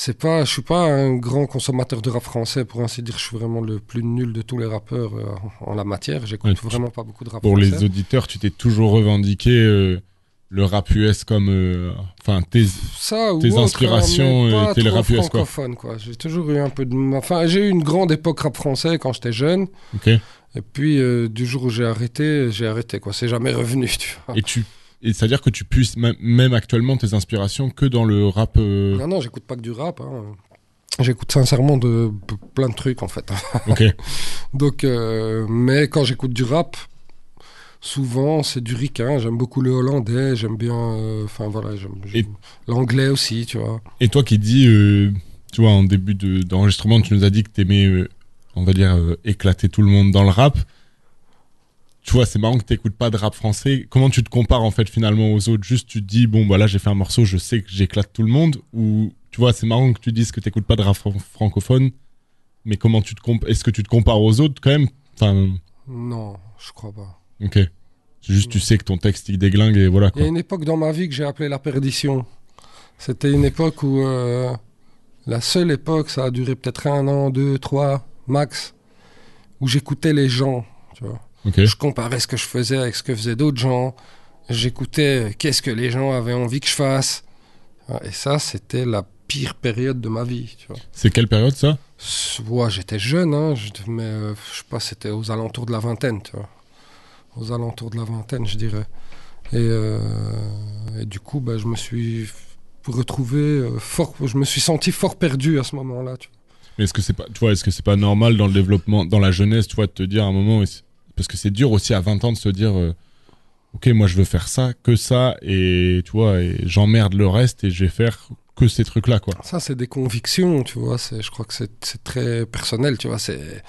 c'est pas, je suis pas un grand consommateur de rap français, pour ainsi dire. Je suis vraiment le plus nul de tous les rappeurs euh, en la matière. J'écoute Ouais, vraiment pas beaucoup de rap Pour français. les auditeurs, tu t'es toujours revendiqué euh, le rap US comme. euh, Enfin, tes. ça tes autre, inspirations, étaient le rap US, quoi. francophone, quoi. J'ai toujours eu un peu de... Enfin, j'ai eu une grande époque rap français quand j'étais jeune. Ok. Et puis, euh, du jour où j'ai arrêté, j'ai arrêté, quoi. C'est jamais revenu, tu vois. Et tu. Et c'est-à-dire que tu puisses même- actuellement tes inspirations que dans le rap. euh, Non, non, j'écoute pas que du rap. hein. J'écoute sincèrement de plein de trucs, en fait. Ok. Donc, euh, mais quand j'écoute du rap, souvent c'est du ricain. J'aime beaucoup le hollandais, j'aime bien. euh, Enfin voilà, j'aime Et- l'anglais aussi, tu vois. Et toi qui dis, tu vois, en début de- d'enregistrement, tu nous as dit que t'aimais, on va dire, éclater tout le monde dans le rap. Tu vois, c'est marrant que t'écoutes pas de rap français. Comment tu te compares en fait finalement aux autres? Juste tu te dis, bon, bah là j'ai fait un morceau, je sais que j'éclate tout le monde. Ou tu vois, c'est marrant que tu dises que t'écoutes pas de rap fran- francophone. Mais comment tu te comp- Est-ce que tu te compares aux autres quand même? Enfin, Non, je crois pas. ok. C'est juste tu sais que ton texte il déglingue et voilà Il y quoi. a une époque dans ma vie que j'ai appelée la perdition. C'était une époque où euh, la seule époque, ça a duré peut-être un an, deux, trois, max, où j'écoutais les gens, tu vois. Je comparais ce que je faisais avec ce que faisaient d'autres gens. J'écoutais qu'est-ce que les gens avaient envie que je fasse. Ah, Et ça, c'était la pire période de ma vie. C'est quelle période ça? Ouais, j'étais jeune, hein, je- mais euh, je sais pas, c'était aux alentours de la vingtaine. Tu vois. Aux alentours de la vingtaine, je dirais. Et, euh, et du coup, bah, je me suis retrouvé euh, fort. Je me suis senti fort perdu à ce moment-là. est-ce que c'est pas, tu vois, est-ce que c'est pas normal dans le développement, dans la jeunesse, tu vois, de te dire à un moment, parce que c'est dur aussi à 20 ans de se dire, euh, ok, moi je veux faire ça, que ça, et tu vois, et j'emmerde le reste et je vais faire que ces trucs-là, quoi. Ça, c'est des convictions, tu vois. Je crois que c'est, très personnel, tu vois. C'est...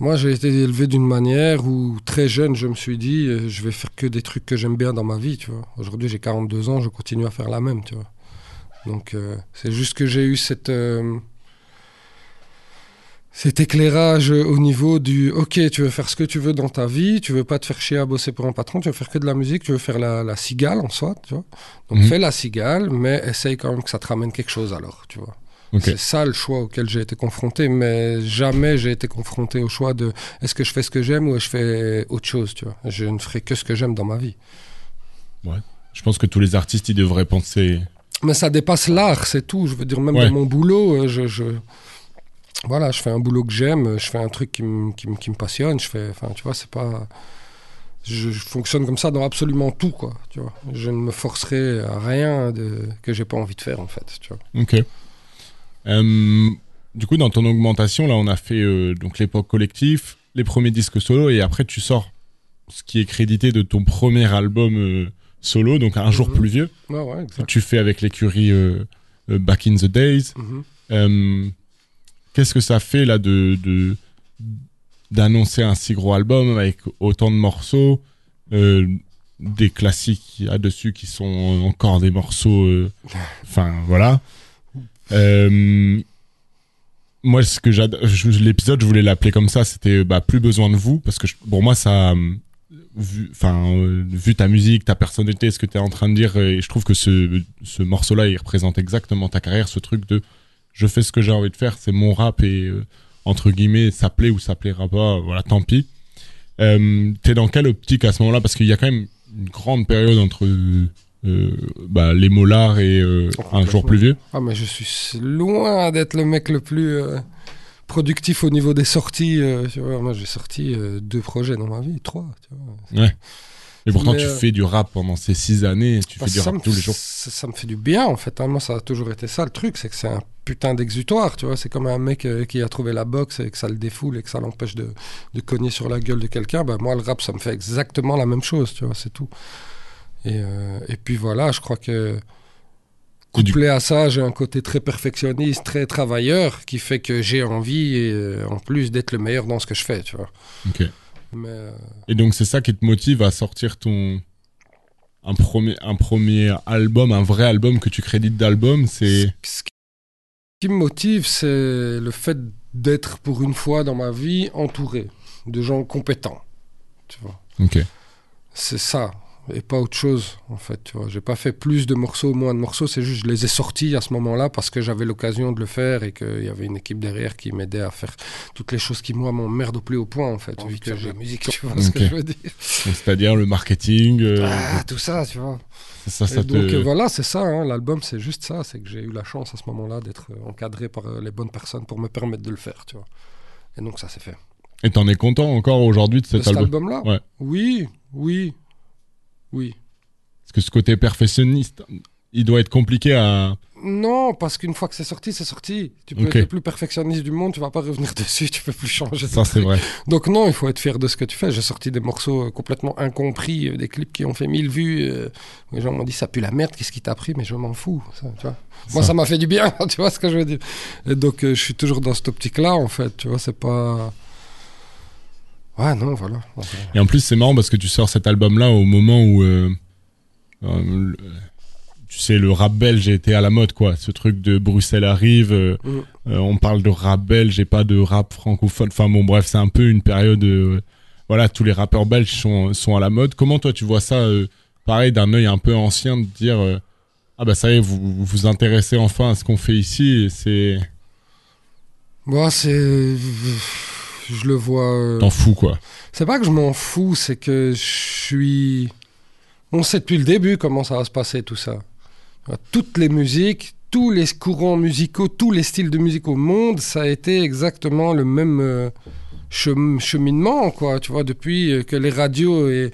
Moi, j'ai été élevé d'une manière où, très jeune, je me suis dit, euh, je vais faire que des trucs que j'aime bien dans ma vie, tu vois. Aujourd'hui, j'ai 42 ans, je continue à faire la même, tu vois. Donc, euh, c'est juste que j'ai eu cette... cet éclairage au niveau du ok tu veux faire ce que tu veux dans ta vie tu veux pas te faire chier à bosser pour un patron tu veux faire que de la musique tu veux faire la, la cigale en soi tu vois donc Mhm. fais la cigale mais essaye quand même que ça te ramène quelque chose alors tu vois c'est ça le choix auquel j'ai été confronté, mais jamais j'ai été confronté au choix de est-ce que je fais ce que j'aime ou je fais autre chose, tu vois. Je ne ferai que ce que j'aime dans ma vie. Je pense que tous les artistes, ils devraient penser. Mais ça dépasse l'art, c'est tout. Je veux dire, même Ouais. dans mon boulot, euh, je, je- Voilà, je fais un boulot que j'aime, je fais un truc qui me qui qui passionne, je fais... Enfin, tu vois, c'est pas... Je, je fonctionne comme ça dans absolument tout, quoi, tu vois. Je ne me forcerai à rien de... que j'ai pas envie de faire, en fait, tu vois. Ok. Euh, du coup, dans ton augmentation, là, on a fait euh, donc l'époque collectif, les premiers disques solo, et après, tu sors ce qui est crédité de ton premier album euh, solo, donc Un jour Mhm. pluvieux, Ouais, ouais, que tu fais avec l'écurie euh, Back in the Days. Mhm. Qu'est-ce que ça fait là de de- d'annoncer un si gros album avec autant de morceaux, euh, des classiques a dessus qui sont encore des morceaux, euh, enfin voilà. Euh, moi, ce que j'adore, l'épisode, je voulais l'appeler comme ça, c'était bah, plus besoin de vous parce que je- pour moi ça. Vu, enfin, vu ta musique, ta personnalité, ce que tu es en train de dire, et je trouve que ce, ce morceau-là, il représente exactement ta carrière, ce truc de je fais ce que j'ai envie de faire, c'est mon rap et euh, entre guillemets, ça plaît ou ça plaira pas, voilà, tant pis. Euh, T'es dans quelle optique à ce moment-là? Parce qu'il y a quand même une grande période entre euh, bah, les molars et Oh, un jour plus vieux. Ah, mais je suis loin d'être le mec le plus productif au niveau des sorties. tu vois. Moi, j'ai sorti deux projets dans ma vie, trois. Tu vois. Et pourtant, Mais, tu euh, fais du rap pendant ces six années, tu Bah, fais du rap tous les jours. ça, ça me fait du bien, en fait. hein. Moi, ça a toujours été ça, le truc. C'est que c'est un putain d'exutoire, tu vois. C'est comme un mec euh, qui a trouvé la boxe et que ça le défoule et que ça l'empêche de, de cogner sur la gueule de quelqu'un. Bah, moi, le rap, ça me fait exactement la même chose, tu vois. C'est tout. Et, euh, et puis voilà, je crois que couplé à ça, j'ai un côté très perfectionniste, très travailleur, qui fait que j'ai envie, et, euh, en plus, d'être le meilleur dans ce que je fais, tu vois. Ok. Mais, euh, Et donc, c'est ça qui te motive à sortir ton. Un premier, un premier album, un vrai album que tu crédites d'album, c'est. ce qui me motive, c'est le fait d'être pour une fois dans ma vie entouré de gens compétents. Tu vois. Ok. C'est ça et pas autre chose en fait. Tu vois, j'ai pas fait plus de morceaux, moins de morceaux. C'est juste je les ai sortis à ce moment-là parce que j'avais l'occasion de le faire et qu'il y avait une équipe derrière qui m'aidait à faire toutes les choses qui moi m'emmerdent au plus haut point en fait. Vu que j'ai la musique, tu vois ce que je veux dire. C'est-à-dire le marketing. euh, Ah, tout ça, tu vois. ça, ça Et donc te- euh, voilà, c'est ça. hein, L'album, c'est juste ça. C'est que j'ai eu la chance à ce moment-là d'être euh, encadré par les bonnes personnes pour me permettre de le faire, tu vois. Et donc ça s'est fait. Et t'en es content encore aujourd'hui de De cet cet album? album-là? Ouais. Oui, oui, oui. Parce que ce côté perfectionniste, il doit être compliqué à. Non, parce qu'une fois que c'est sorti, c'est sorti. Tu peux être le plus perfectionniste du monde, tu vas pas revenir dessus, tu peux plus changer. Ça, c'est vrai. Donc non, il faut être fier de ce que tu fais. J'ai sorti des morceaux euh, complètement incompris, euh, des clips qui ont fait 1000 vues. euh, les gens m'ont dit ça pue la merde, qu'est-ce qui t'a pris? Mais je m'en fous. ça, tu vois. Moi, Ça. ça m'a fait du bien, tu vois ce que je veux dire. Et donc, euh, je suis toujours dans cette optique-là, en fait. Tu vois, c'est pas. Ouais, non, voilà. Et en plus, c'est marrant parce que tu sors cet album-là au moment où. euh, euh, le- tu sais, le rap belge était à la mode, quoi. Ce truc de Bruxelles arrive, euh, Mm. on parle de rap belge et pas de rap francophone. Enfin bon, bref, c'est un peu une période. voilà, tous les rappeurs belges sont, sont à la mode. Comment toi, tu vois ça, pareil, d'un œil un peu ancien, de dire Ah bah ça y est, vous vous vous intéressez enfin à ce qu'on fait ici, c'est. Moi, c'est. Je le vois. euh, T'en fous, quoi. C'est pas que je m'en fous, c'est que je suis. On sait depuis le début comment ça va se passer tout ça. Toutes les musiques, tous les courants musicaux, tous les styles de musique au monde, ça a été exactement le même euh, chem- cheminement, quoi. Tu vois, depuis que les radios et,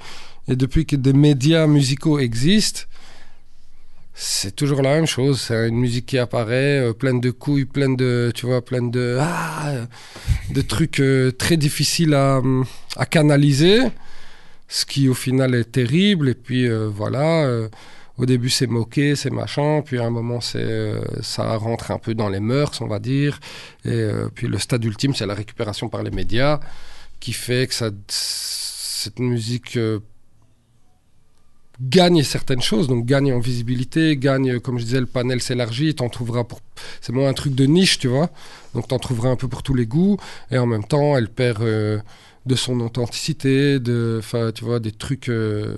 et depuis que des médias musicaux existent, c'est toujours la même chose. C'est une musique qui apparaît, euh, pleine de couilles, pleine de, tu vois, pleine de, ah, de trucs euh, très difficiles à, canaliser, ce qui au final est terrible. Et puis euh, voilà, au début c'est moqué, c'est machin, puis à un moment c'est, ça rentre un peu dans les mœurs, on va dire. Et puis le stade ultime, c'est la récupération par les médias, qui fait que cette musique gagne certaines choses, donc gagne en visibilité, gagne, comme je disais, le panel s'élargit, t'en trouveras pour... C'est moins un truc de niche, tu vois, donc t'en trouveras un peu pour tous les goûts, et en même temps, elle perd euh, de son authenticité, de, enfin, tu vois, des trucs euh,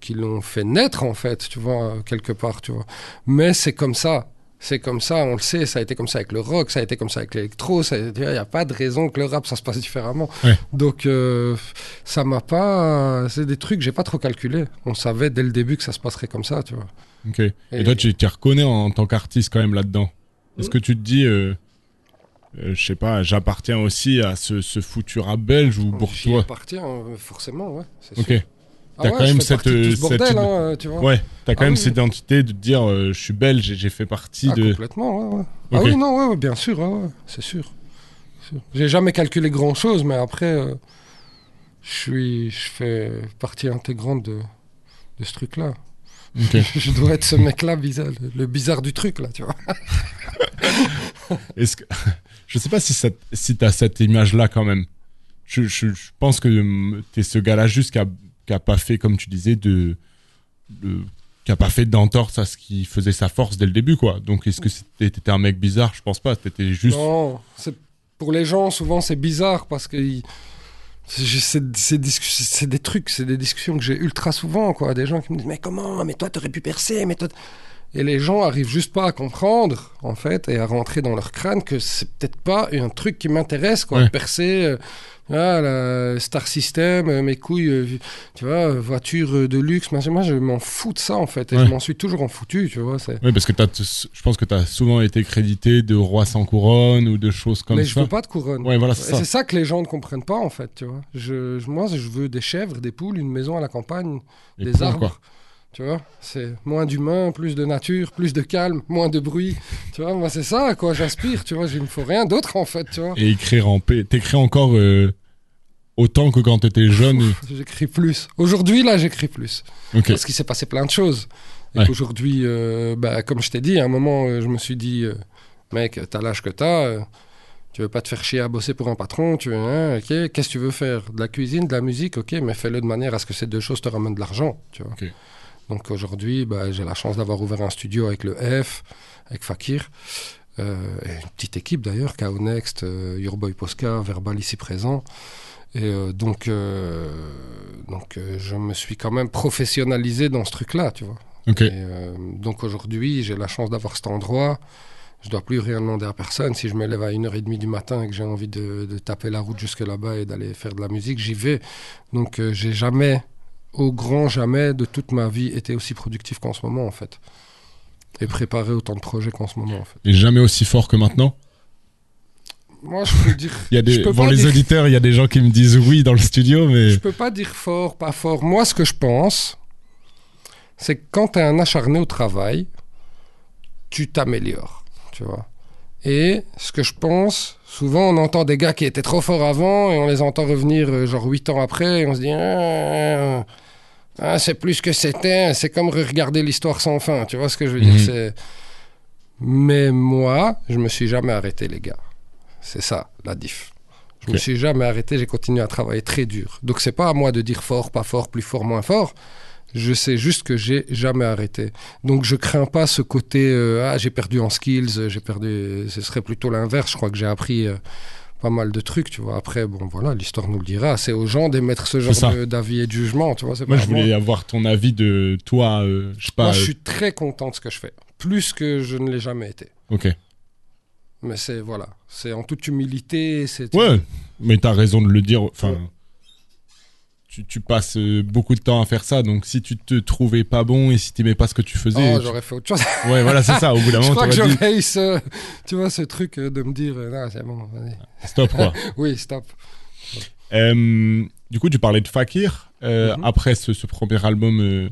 qui l'ont fait naître, en fait, tu vois, quelque part, tu vois. Mais c'est comme ça. C'est comme ça, on le sait, ça a été comme ça avec le rock, ça a été comme ça avec l'électro, il n'y a pas de raison que le rap, ça se passe différemment. Ouais. Donc, euh, ça m'a pas... C'est des trucs que j'ai pas trop calculé. On savait dès le début que ça se passerait comme ça, tu vois. Ok. Et, toi, tu t'y reconnais en, tant qu'artiste quand même là-dedans. Est-ce Mm. que tu te dis, euh, euh, je sais pas, j'appartiens aussi à ce, ce foutu rap belge ou pour J'y appartiens, euh, forcément, ouais. Ok. sûr. Ah T'as ouais, quand même cette, bordel, hein, tu vois. Ouais, t'as quand Ah même oui, cette identité de te dire, euh, je suis belge et j'ai fait partie Ah, de. complètement, ouais, ouais. Ah oui, non, ouais, bien sûr, c'est sûr. J'ai jamais calculé grand chose, mais après, euh, je suis, je fais partie intégrante de, de ce truc-là. Ok. je dois être ce mec-là, bizarre, le, le bizarre du truc, là, tu vois. Est-ce que je sais pas si ça, si t'as cette image-là quand même. Je, je, je pense que hum, t'es ce gars-là juste qui a, qui a pas fait, comme tu disais, de, de qui a pas fait d'entorse à ce qui faisait sa force dès le début, quoi. Donc est-ce que c'était- t'étais un mec bizarre? Je pense pas. T'étais juste. Non, pour les gens, souvent, c'est bizarre parce que ils- c'est des trucs, c'est des discussions que j'ai ultra souvent, quoi. Des gens qui me disent Mais comment? Mais toi, t'aurais pu percer, mais toi. Et les gens arrivent juste pas à comprendre, en fait, et à rentrer dans leur crâne que c'est peut-être pas un truc qui m'intéresse, quoi. Ouais. Percer, euh, ah, la Star System, euh, mes couilles, euh, tu vois, euh, voiture de luxe. Moi, je m'en fous de ça, en fait, et Ouais. je m'en suis toujours en foutu, tu vois. c'est- Oui, parce que t'as, je pense que t'as souvent été crédité de roi sans couronne ou de choses comme mais ça. je veux pas de couronne. Ouais, voilà, c'est ça. que les gens ne comprennent pas en fait, tu vois. Je, moi, je veux des chèvres, des poules, une maison à la campagne, des arbres. quoi. Tu vois, c'est moins d'humains, plus de nature, plus de calme, moins de bruit. Tu vois, moi c'est ça à quoi j'aspire. Tu vois, il me faut rien d'autre en fait. Tu vois, Et écrire en paix. T'écris encore euh, autant que quand t'étais jeune. j'écris plus. Aujourd'hui là, j'écris plus parce qu'il s'est passé plein de choses. Et Ouais. qu'aujourd'hui, euh, bah, comme je t'ai dit, à un moment, euh, je me suis dit, mec, t'as l'âge que t'as. tu veux pas te faire chier à bosser pour un patron, tu veux, hein, ok, qu'est-ce que tu veux faire? De la cuisine, de la musique, ok, mais fais-le de manière à ce que ces deux choses te ramènent de l'argent, tu vois. Ok. Donc aujourd'hui, bah, j'ai la chance d'avoir ouvert un studio avec le F, avec Fakir. Euh, et une petite équipe d'ailleurs, KO Next, euh, Your Boy Posca, Verbal ici présent. Et euh, donc, donc je me suis quand même professionnalisé dans ce truc-là, tu vois. Et, donc aujourd'hui, j'ai la chance d'avoir cet endroit. Je dois plus rien demander à personne. Si je me lève à 1h30 du matin et que j'ai envie de, de taper la route jusque là-bas et d'aller faire de la musique, j'y vais. Donc j'ai jamais, au grand jamais de toute ma vie, été aussi productif qu'en ce moment en fait. Et préparé autant de projets qu'en ce moment en fait. Et jamais aussi fort que maintenant? Moi je peux dire... Il y a des, pour les dire- auditeurs, il y a des gens qui me disent oui dans le studio, mais Je peux pas dire fort, pas fort. Moi, ce que je pense, c'est que quand tu es un acharné au travail, tu t'améliores, tu vois. Et ce que je pense, souvent on entend des gars qui étaient trop forts avant et on les entend revenir euh, genre 8 ans après et on se dit ah, c'est plus que c'était, c'est comme regarder l'histoire sans fin, tu vois ce que je veux Mhm. dire c'est... Mais moi, je me suis jamais arrêté les gars. C'est ça la diff. Je me Ok. suis jamais arrêté, j'ai continué à travailler très dur. Donc c'est pas à moi de dire fort, pas fort, plus fort, moins fort. Je sais juste que j'ai jamais arrêté. Donc je crains pas ce côté euh, ah j'ai perdu en skills, euh, j'ai perdu. Ce serait plutôt l'inverse. Je crois que j'ai appris euh, pas mal de trucs, tu vois. Après bon voilà, l'histoire nous le dira. C'est aux gens d'émettre ce genre d'avis et de jugement, tu vois. moi je moi. voulais avoir ton avis de toi, euh, je sais pas. Moi je euh, suis très content de ce que je fais, plus que je ne l'ai jamais été. Ok. Mais c'est voilà, c'est en toute humilité. C'est Ouais, mais t'as raison de le dire. Enfin, tu, tu passes euh, beaucoup de temps à faire ça, donc si tu te trouvais pas bon et si t'aimais pas ce que tu faisais, Oh, tu- j'aurais fait autre chose. ouais, voilà, c'est ça. Au bout d'un je moment, crois que t'aurais dit j'aurais eu ce, tu vois, ce truc euh, de me dire, euh, non, c'est bon, vas-y. stop quoi. Oui, stop. Euh, du coup, tu parlais de Fakir. Euh, Mhm. Après ce, ce premier album, euh,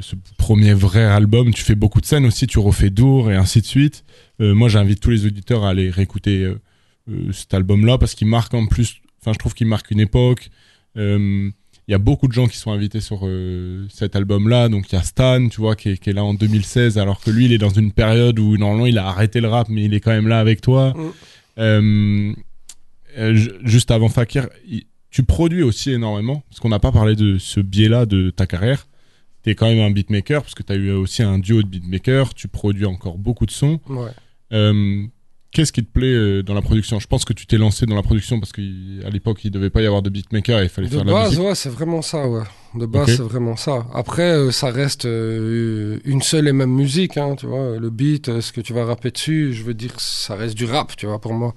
ce premier vrai album, tu fais beaucoup de scènes aussi, tu refais Dour et ainsi de suite. Moi, j'invite tous les auditeurs à aller réécouter cet album-là parce qu'il marque en plus, enfin, je trouve qu'il marque une époque. Euh, Il y a beaucoup de gens qui sont invités sur euh, cet album-là. Donc, il y a Stan, tu vois, qui est, qui est là en 2016, alors que lui, il est dans une période où normalement il a arrêté le rap, mais il est quand même là avec toi. Mm. Euh, euh, ju- juste avant Fakir, tu produis aussi énormément, parce qu'on n'a pas parlé de ce biais-là de ta carrière. Tu es quand même un beatmaker, parce que tu as eu aussi un duo de beatmakers, tu produis encore beaucoup de sons. Ouais. Qu'est-ce qui te plaît euh, dans la production? Je pense que tu t'es lancé dans la production parce qu'à l'époque, il devait pas y avoir de beatmaker et il fallait De faire de la base, musique. ouais, c'est vraiment ça, ouais. De base, c'est vraiment ça. Après, euh, ça reste euh, une seule et même musique, hein, tu vois. Le beat, ce que tu vas rapper dessus, je veux dire, ça reste du rap, tu vois, pour moi.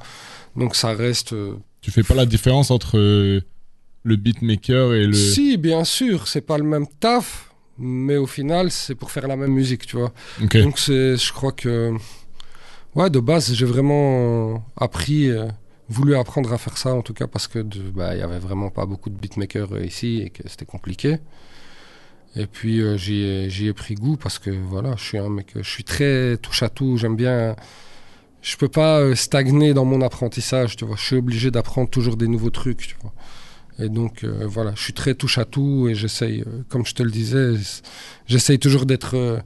Donc ça reste. Tu fais pas la différence entre le beatmaker et le. Si, bien sûr, c'est pas le même taf, mais au final, c'est pour faire la même musique, tu vois. Donc c'est, je crois que, ouais, de base, j'ai vraiment euh, appris, euh, voulu apprendre à faire ça, en tout cas parce que bah, il y avait vraiment pas beaucoup de beatmakers euh, ici et que c'était compliqué. Et puis j'y ai, pris goût parce que voilà, je suis un mec, je suis très touche à tout. J'aime bien. Je peux pas stagner dans mon apprentissage, tu vois. Je suis obligé d'apprendre toujours des nouveaux trucs, tu vois. Et donc voilà, je suis très touche à tout et j'essaye, comme je te le disais, j'essaye toujours d'être,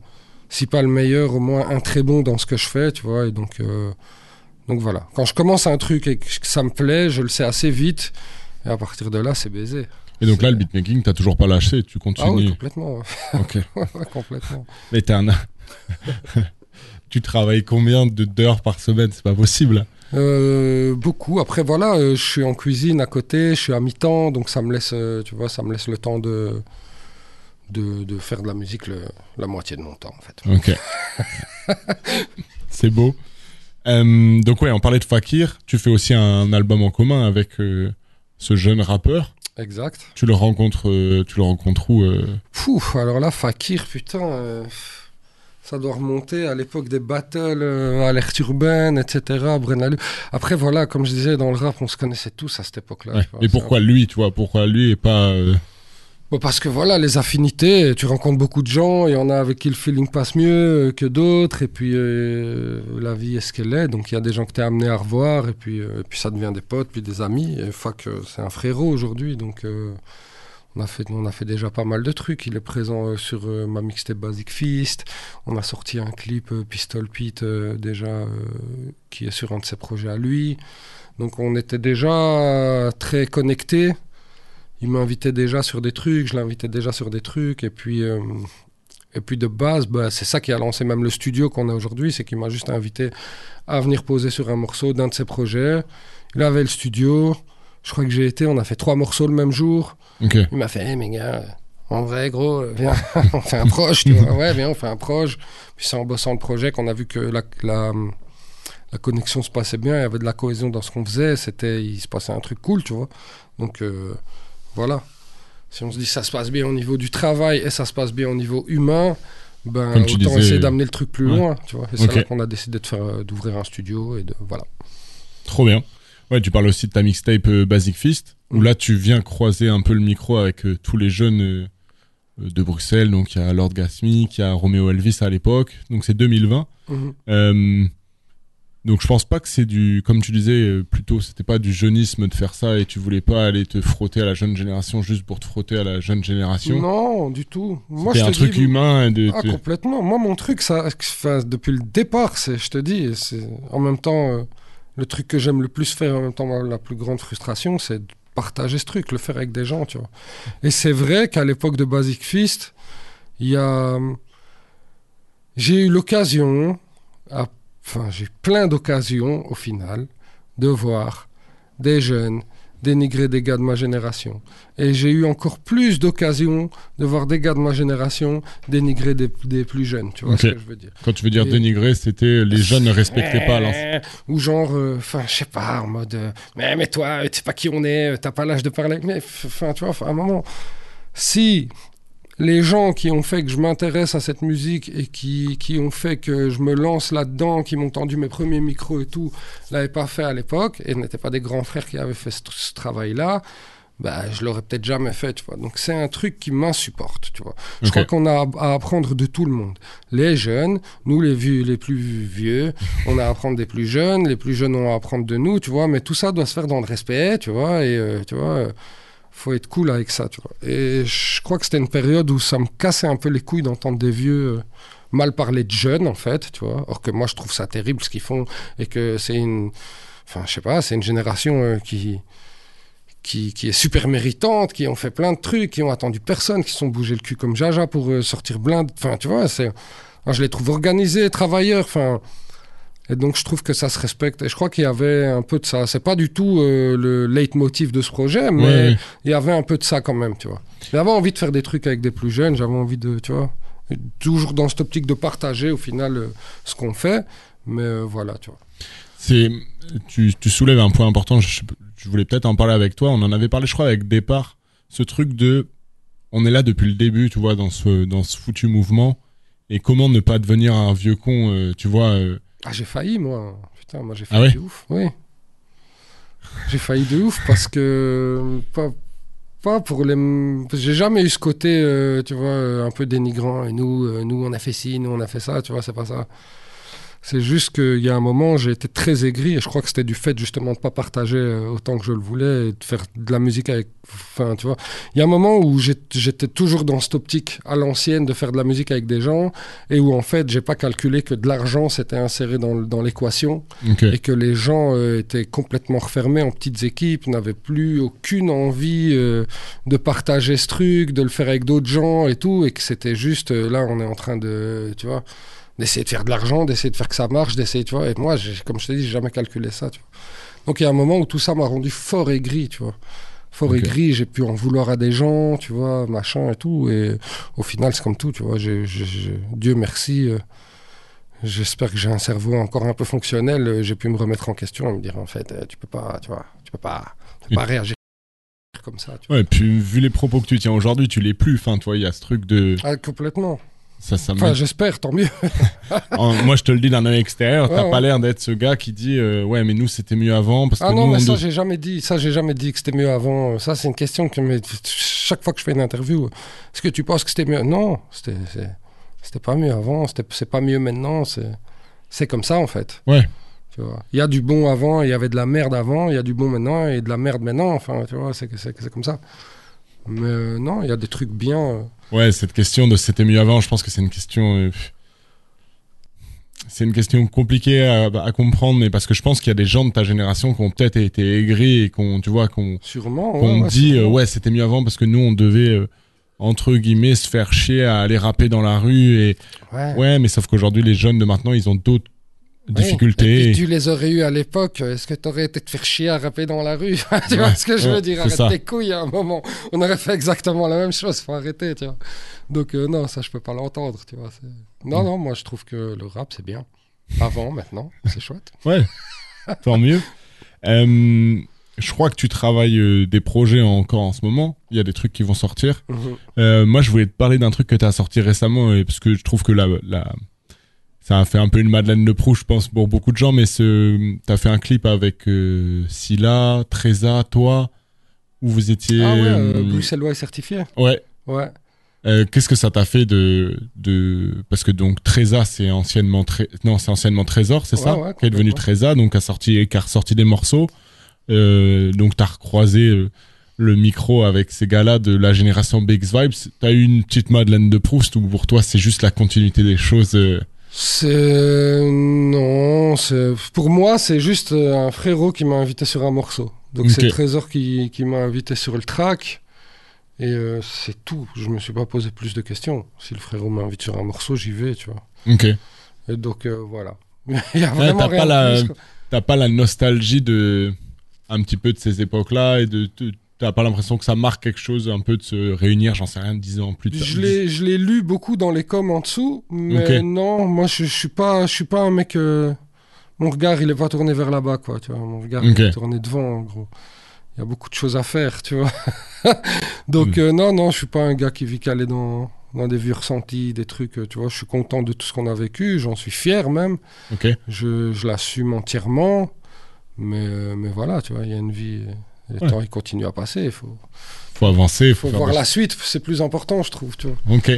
si pas le meilleur, au moins un très bon dans ce que je fais, tu vois. Et donc, euh, donc voilà, quand je commence un truc et que ça me plaît, je le sais assez vite. Et à partir de là, c'est baisé. Et donc là, le beatmaking, t'as toujours pas lâché, tu Ah oui, continues. complètement. ouais. ok. Ouais, complètement. Mais t'es un. tu travailles combien de d'heures par semaine? C'est pas possible. Euh, beaucoup. Après, voilà, euh, je suis en cuisine à côté, je suis à mi-temps, donc ça me laisse, tu vois, ça me laisse le temps de, de, de faire de la musique le- la moitié de mon temps, en fait. Ok. C'est beau. Euh, donc ouais, on parlait de Fakir. Tu fais aussi un album en commun avec euh, ce jeune rappeur. Exact. Tu le rencontres, euh, tu le rencontres où Pouf, alors là, Fakir, putain, ça doit remonter à l'époque des battles, alerte urbaine, etc. Brennalu. Après, voilà, comme je disais, dans le rap, on se connaissait tous à cette époque-là. Ouais. Et pourquoi lui, tu vois Pourquoi lui et pas Bon, parce que voilà, les affinités, tu rencontres beaucoup de gens, il y en a avec qui le feeling passe mieux que d'autres, et puis euh, la vie est ce qu'elle est, donc il y a des gens que tu es amené à revoir, et puis, euh, et puis ça devient des potes, puis des amis, et euh, c'est un frérot aujourd'hui, donc euh, on, a fait, on a fait déjà pas mal de trucs, il est présent euh, sur euh, ma mixtape Basic Fist, on a sorti un clip euh, Pistol Pete déjà, qui est sur un de ses projets à lui, donc on était déjà très connectés, il m'invitait déjà sur des trucs, je l'invitais déjà sur des trucs, et puis, euh, Et puis de base, bah, c'est ça qui a lancé même le studio qu'on a aujourd'hui, c'est qu'il m'a juste invité à venir poser sur un morceau d'un de ses projets. Il avait le studio, je crois que j'ai été, on a fait trois morceaux le même jour. Il m'a fait, hey, mais gars, en vrai, gros, euh, viens, on fait un proche, tu vois. Ouais, viens, on fait un proche. Puis c'est en bossant le projet qu'on a vu que la, la, la connexion se passait bien, il y avait de la cohésion dans ce qu'on faisait, c'était, il se passait un truc cool, tu vois. Donc, euh, voilà. Si on se dit ça se passe bien au niveau du travail et ça se passe bien au niveau humain, ben, Comme tu autant disais, essayer d'amener le truc plus ouais. loin, tu vois. C'est Ok. là qu'on a décidé de faire, euh, d'ouvrir un studio et de, voilà. Trop bien. Ouais, tu parles aussi de ta mixtape euh, Basic Fist, où Mm. là tu viens croiser un peu le micro avec euh, tous les jeunes euh, de Bruxelles. Donc il y a Lord Gasmic, il y a Romeo Elvis à l'époque. Donc c'est 2020. Mhm. Donc je pense pas que c'est du, comme tu disais, euh, plutôt c'était pas du jeunisme de faire ça et tu voulais pas aller te frotter à la jeune génération juste pour te frotter à la jeune génération. Non, du tout. Moi, je un te truc dis, humain de. Ah, complètement. Moi, mon truc, ça, depuis le départ, c'est, je te dis, c'est en même temps euh, le truc que j'aime le plus faire, en même temps la plus grande frustration, c'est de partager ce truc, le faire avec des gens, tu vois. Et c'est vrai qu'à l'époque de Basic Fist, il y a, j'ai eu l'occasion, à- enfin, j'ai plein d'occasions au final de voir des jeunes dénigrer des gars de ma génération. Et j'ai eu encore plus d'occasions de voir des gars de ma génération dénigrer des, des plus jeunes. Tu vois ce que je veux dire Quand tu veux dire Et- dénigrer, c'était les jeunes ne respectaient pas l'ancien. Ou genre, euh, enfin, je sais pas, en mode, euh, mais, mais toi, tu sais pas qui on est, euh, t'as pas l'âge de parler. Mais, enfin, tu vois, à un moment, si les gens qui ont fait que je m'intéresse à cette musique et qui, qui ont fait que je me lance là-dedans, qui m'ont tendu mes premiers micros et tout, l'avaient pas fait à l'époque et n'étaient pas des grands frères qui avaient fait ce, ce travail-là, bah, je l'aurais peut-être jamais fait, tu vois. Donc c'est un truc qui m'insupporte, tu vois. Je crois qu'on a à à apprendre de tout le monde. Les jeunes, nous les vieux, les plus vieux, on a à apprendre des plus jeunes, les plus jeunes ont à apprendre de nous, tu vois. Mais tout ça doit se faire dans le respect, tu vois. Et euh, tu vois, euh, faut être cool avec ça, tu vois. Et je crois que c'était une période où ça me cassait un peu les couilles d'entendre des vieux euh, mal parler de jeunes, en fait, tu vois. Or que moi, je trouve ça terrible ce qu'ils font et que c'est une, enfin, je sais pas, c'est une génération euh, qui qui, qui est super méritante, qui ont fait plein de trucs, qui ont attendu personne, qui sont bougés le cul comme Jaja pour euh, sortir blinde. Enfin, tu vois, c'est, je les trouve organisés, travailleurs. Enfin, et donc je trouve que ça se respecte. Et je crois qu'il y avait un peu de ça. C'est pas du tout euh, le leitmotiv de ce projet, mais Ouais, ouais. il y avait un peu de ça quand même, tu vois. J'avais envie de faire des trucs avec des plus jeunes. J'avais envie de, tu vois, toujours dans cette optique de partager au final euh, ce qu'on fait. Mais euh, voilà, tu vois. C'est, tu, tu soulèves un point important. Je, je voulais peut-être en parler avec toi. On en avait parlé, je crois, avec départ. Ce truc de, on est là depuis le début, tu vois, dans ce, dans ce foutu mouvement. Et comment ne pas devenir un vieux con, euh, tu vois. Ah, j'ai failli, moi. Putain, moi, j'ai Ah failli ouais de ouf. Oui. J'ai failli de ouf parce que. Pas, pas pour les. J'ai jamais eu ce côté, euh, tu vois, euh, un peu dénigrant. Et nous, euh, nous, on a fait ci, nous, on a fait ça, tu vois, c'est pas ça. C'est juste qu'il y a un moment, j'ai été très aigri et je crois que c'était du fait justement de pas partager euh, autant que je le voulais et de faire de la musique avec. Enfin, tu vois. Il y a un moment où j'étais toujours dans cette optique à l'ancienne de faire de la musique avec des gens et où en fait, j'ai pas calculé que de l'argent s'était inséré dans, l'équation et que les gens euh, étaient complètement refermés en petites équipes, n'avaient plus aucune envie euh, de partager ce truc, de le faire avec d'autres gens et tout, et que c'était juste, euh, là, on est en train de, tu vois, d'essayer de faire de l'argent, d'essayer de faire que ça marche, d'essayer, tu vois, et moi, comme je t'ai dit, j'ai jamais calculé ça, tu vois. Donc il y a un moment où tout ça m'a rendu fort aigri, tu vois. Fort aigri, j'ai pu en vouloir à des gens, tu vois, machin et tout, et au final, c'est comme tout, tu vois, Dieu merci. euh, J'espère que j'ai un cerveau encore un peu fonctionnel. euh, J'ai pu me remettre en question et me dire en fait, euh, tu peux pas, tu vois, tu peux pas, tu peux pas réagir comme ça. Tu vois. Ouais, puis vu les propos que tu tiens aujourd'hui, tu l'es plus. Enfin, toi, il y a ce truc de. Ah, complètement. Ça, ça Enfin, j'espère, tant mieux. En- moi, je te le dis d'un œil extérieur, t'as Ouais, pas ouais. l'air d'être ce gars qui dit euh, ouais, mais nous c'était mieux avant parce que Ah non, nous mais ça, de- j'ai jamais dit. Ça, j'ai jamais dit que c'était mieux avant. Ça, c'est une question que mais, chaque fois que je fais une interview, est-ce que tu penses que c'était mieux? Non, c'était, pas mieux avant. C'est pas mieux maintenant. C'est, comme ça en fait. Ouais. Tu vois. Il y a du bon avant, il y avait de la merde avant, il y a du bon maintenant et de la merde maintenant. Enfin, tu vois, c'est comme ça. Mais euh, non, il y a des trucs bien. euh, Ouais, cette question de c'était mieux avant, je pense que c'est une question. euh, c'est une question compliquée à, à comprendre, mais parce que je pense qu'il y a des gens de ta génération qui ont peut-être été aigris et qu'on, tu vois, qu'on sûrement. qu'on ouais, ouais, dit euh, ouais, c'était mieux avant parce que nous on devait euh, entre guillemets se faire chier à aller rapper dans la rue et Ouais. ouais mais sauf qu'aujourd'hui les jeunes de maintenant ils ont d'autres Difficultés Et puis, tu les aurais eu à l'époque. Est-ce que t'aurais été te faire chier à rapper dans la rue? Tu vois Ouais, ce que je ouais, veux dire Arrête ça. tes couilles à un moment. On aurait fait exactement la même chose. Faut arrêter, tu vois. Donc euh, non, ça je peux pas l'entendre, tu vois. Non, Mm. non, moi je trouve que le rap c'est bien. Avant, maintenant, c'est chouette. ouais tant mieux Euh, je crois que tu travailles euh, des projets encore en ce moment il y a des trucs qui vont sortir Mhm. Moi, je voulais te parler d'un truc que tu as sorti récemment, et parce que je trouve que la, la, ça a fait un peu une Madeleine de Proust, je pense, pour beaucoup de gens, mais ce, t'as fait un clip avec euh, Scylla, Treza, toi, où vous étiez. Ah ouais, euh, euh, Bruxellois est certifié. ouais. Ouais. Euh, Qu'est-ce que ça t'a fait de, de, parce que donc Treza, c'est anciennement Tré- non, c'est anciennement Trésor, c'est Ouais, ça, ouais, qui est devenu. Treza, donc a sorti, qui a ressorti des morceaux. Euh, donc t'as recroisé le micro avec ces gars-là de la génération Big Vibes. T'as eu une petite Madeleine de Proust ou pour toi c'est juste la continuité des choses. C'est non, c'est pour moi c'est juste euh, un frérot qui m'a invité sur un morceau. Donc c'est Ok. Trésor qui, qui m'a invité sur le track et euh, c'est tout. Je me suis pas posé plus de questions. Si le frérot m'invite sur un morceau, j'y vais, tu vois. Ok. Et donc euh, voilà. Il y a Ouais, vraiment t'as rien pas la- plus, quoi. T'as pas la nostalgie de un petit peu de ces époques-là et de de- t'as pas l'impression que ça marque quelque chose un peu de se réunir, j'en sais rien, dix ans plus tard? Je l'ai, je l'ai lu beaucoup dans les coms en dessous, mais non, moi je, je suis pas, je suis pas un mec. euh, Mon regard, il est pas tourné vers là-bas, quoi. Tu vois, mon regard il est tourné devant, en gros. Il y a beaucoup de choses à faire, tu vois. Donc Mm. euh, non, non, je suis pas un gars qui vit calé dans dans des vieux ressentis, des trucs. euh, Tu vois, je suis content de tout ce qu'on a vécu, j'en suis fier même. Ok. Je, je l'assume entièrement, mais mais voilà, tu vois, il y a une vie. Le Ouais. temps, il continue à passer. Il faut, Faut avancer, faut, faut faire voir la suite. C'est plus important, je trouve, tu vois. Ok.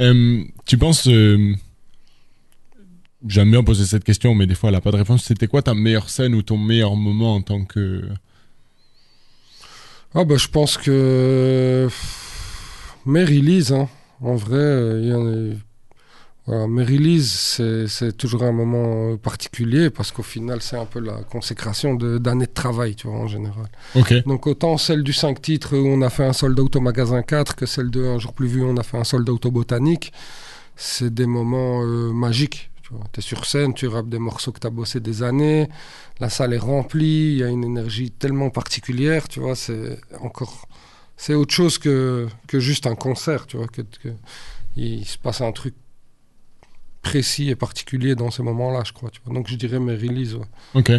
Euh, tu penses. euh, J'aime bien poser cette question, mais des fois elle a pas de réponse. C'était quoi ta meilleure scène ou ton meilleur moment en tant que. Ah bah je pense que mes releases, hein, en vrai, euh, il y en a... voilà, mes releases, c'est toujours un moment euh, particulier parce qu'au final, c'est un peu la consécration d'années de, travail, tu vois, en général. Donc autant celle du 5 titres où on a fait un sold out au magasin 4 que celle de Un jour plus vu, on a fait un sold out au botanique, c'est des moments euh, magiques. Tu es sur scène, tu rappes des morceaux que tu as bossé des années, la salle est remplie, il y a une énergie tellement particulière, tu vois, c'est encore... C'est autre chose que, que juste un concert, tu vois, que, que- il se passe un truc précis et particulier dans ces moments-là, je crois. Tu vois. Donc je dirais mes releases. ouais. Ok.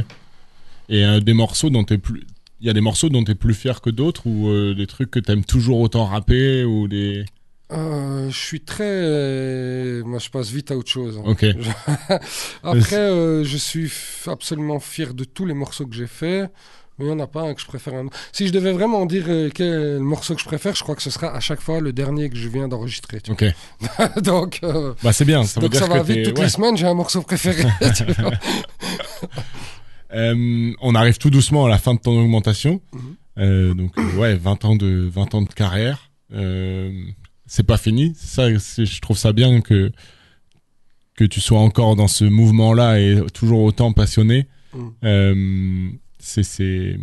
Et euh, des morceaux dont t'es plus. Il y a des morceaux dont t'es plus fier que d'autres ou euh, des trucs que t'aimes toujours autant rapper ou des. Euh, je suis très... Moi, je passe vite à autre chose. hein. Ok. Après, je suis absolument fier de tous les morceaux que j'ai faits. Mais il n'y en a pas un que je préfère. un- Si je devais vraiment dire euh, quel morceau que je préfère, je crois que ce sera à chaque fois le dernier que je viens d'enregistrer. Ok. donc, euh, Bah c'est bien. Ça veut donc dire ça va vite. Toutes ouais. les semaines, j'ai un morceau préféré. Euh, on arrive tout doucement à la fin de ton augmentation. Mhm. Euh, donc ouais, 20 ans de 20 ans de carrière. C'est pas fini. Ça, je trouve ça bien que que tu sois encore dans ce mouvement-là et toujours autant passionné. Mhm. C'est c'est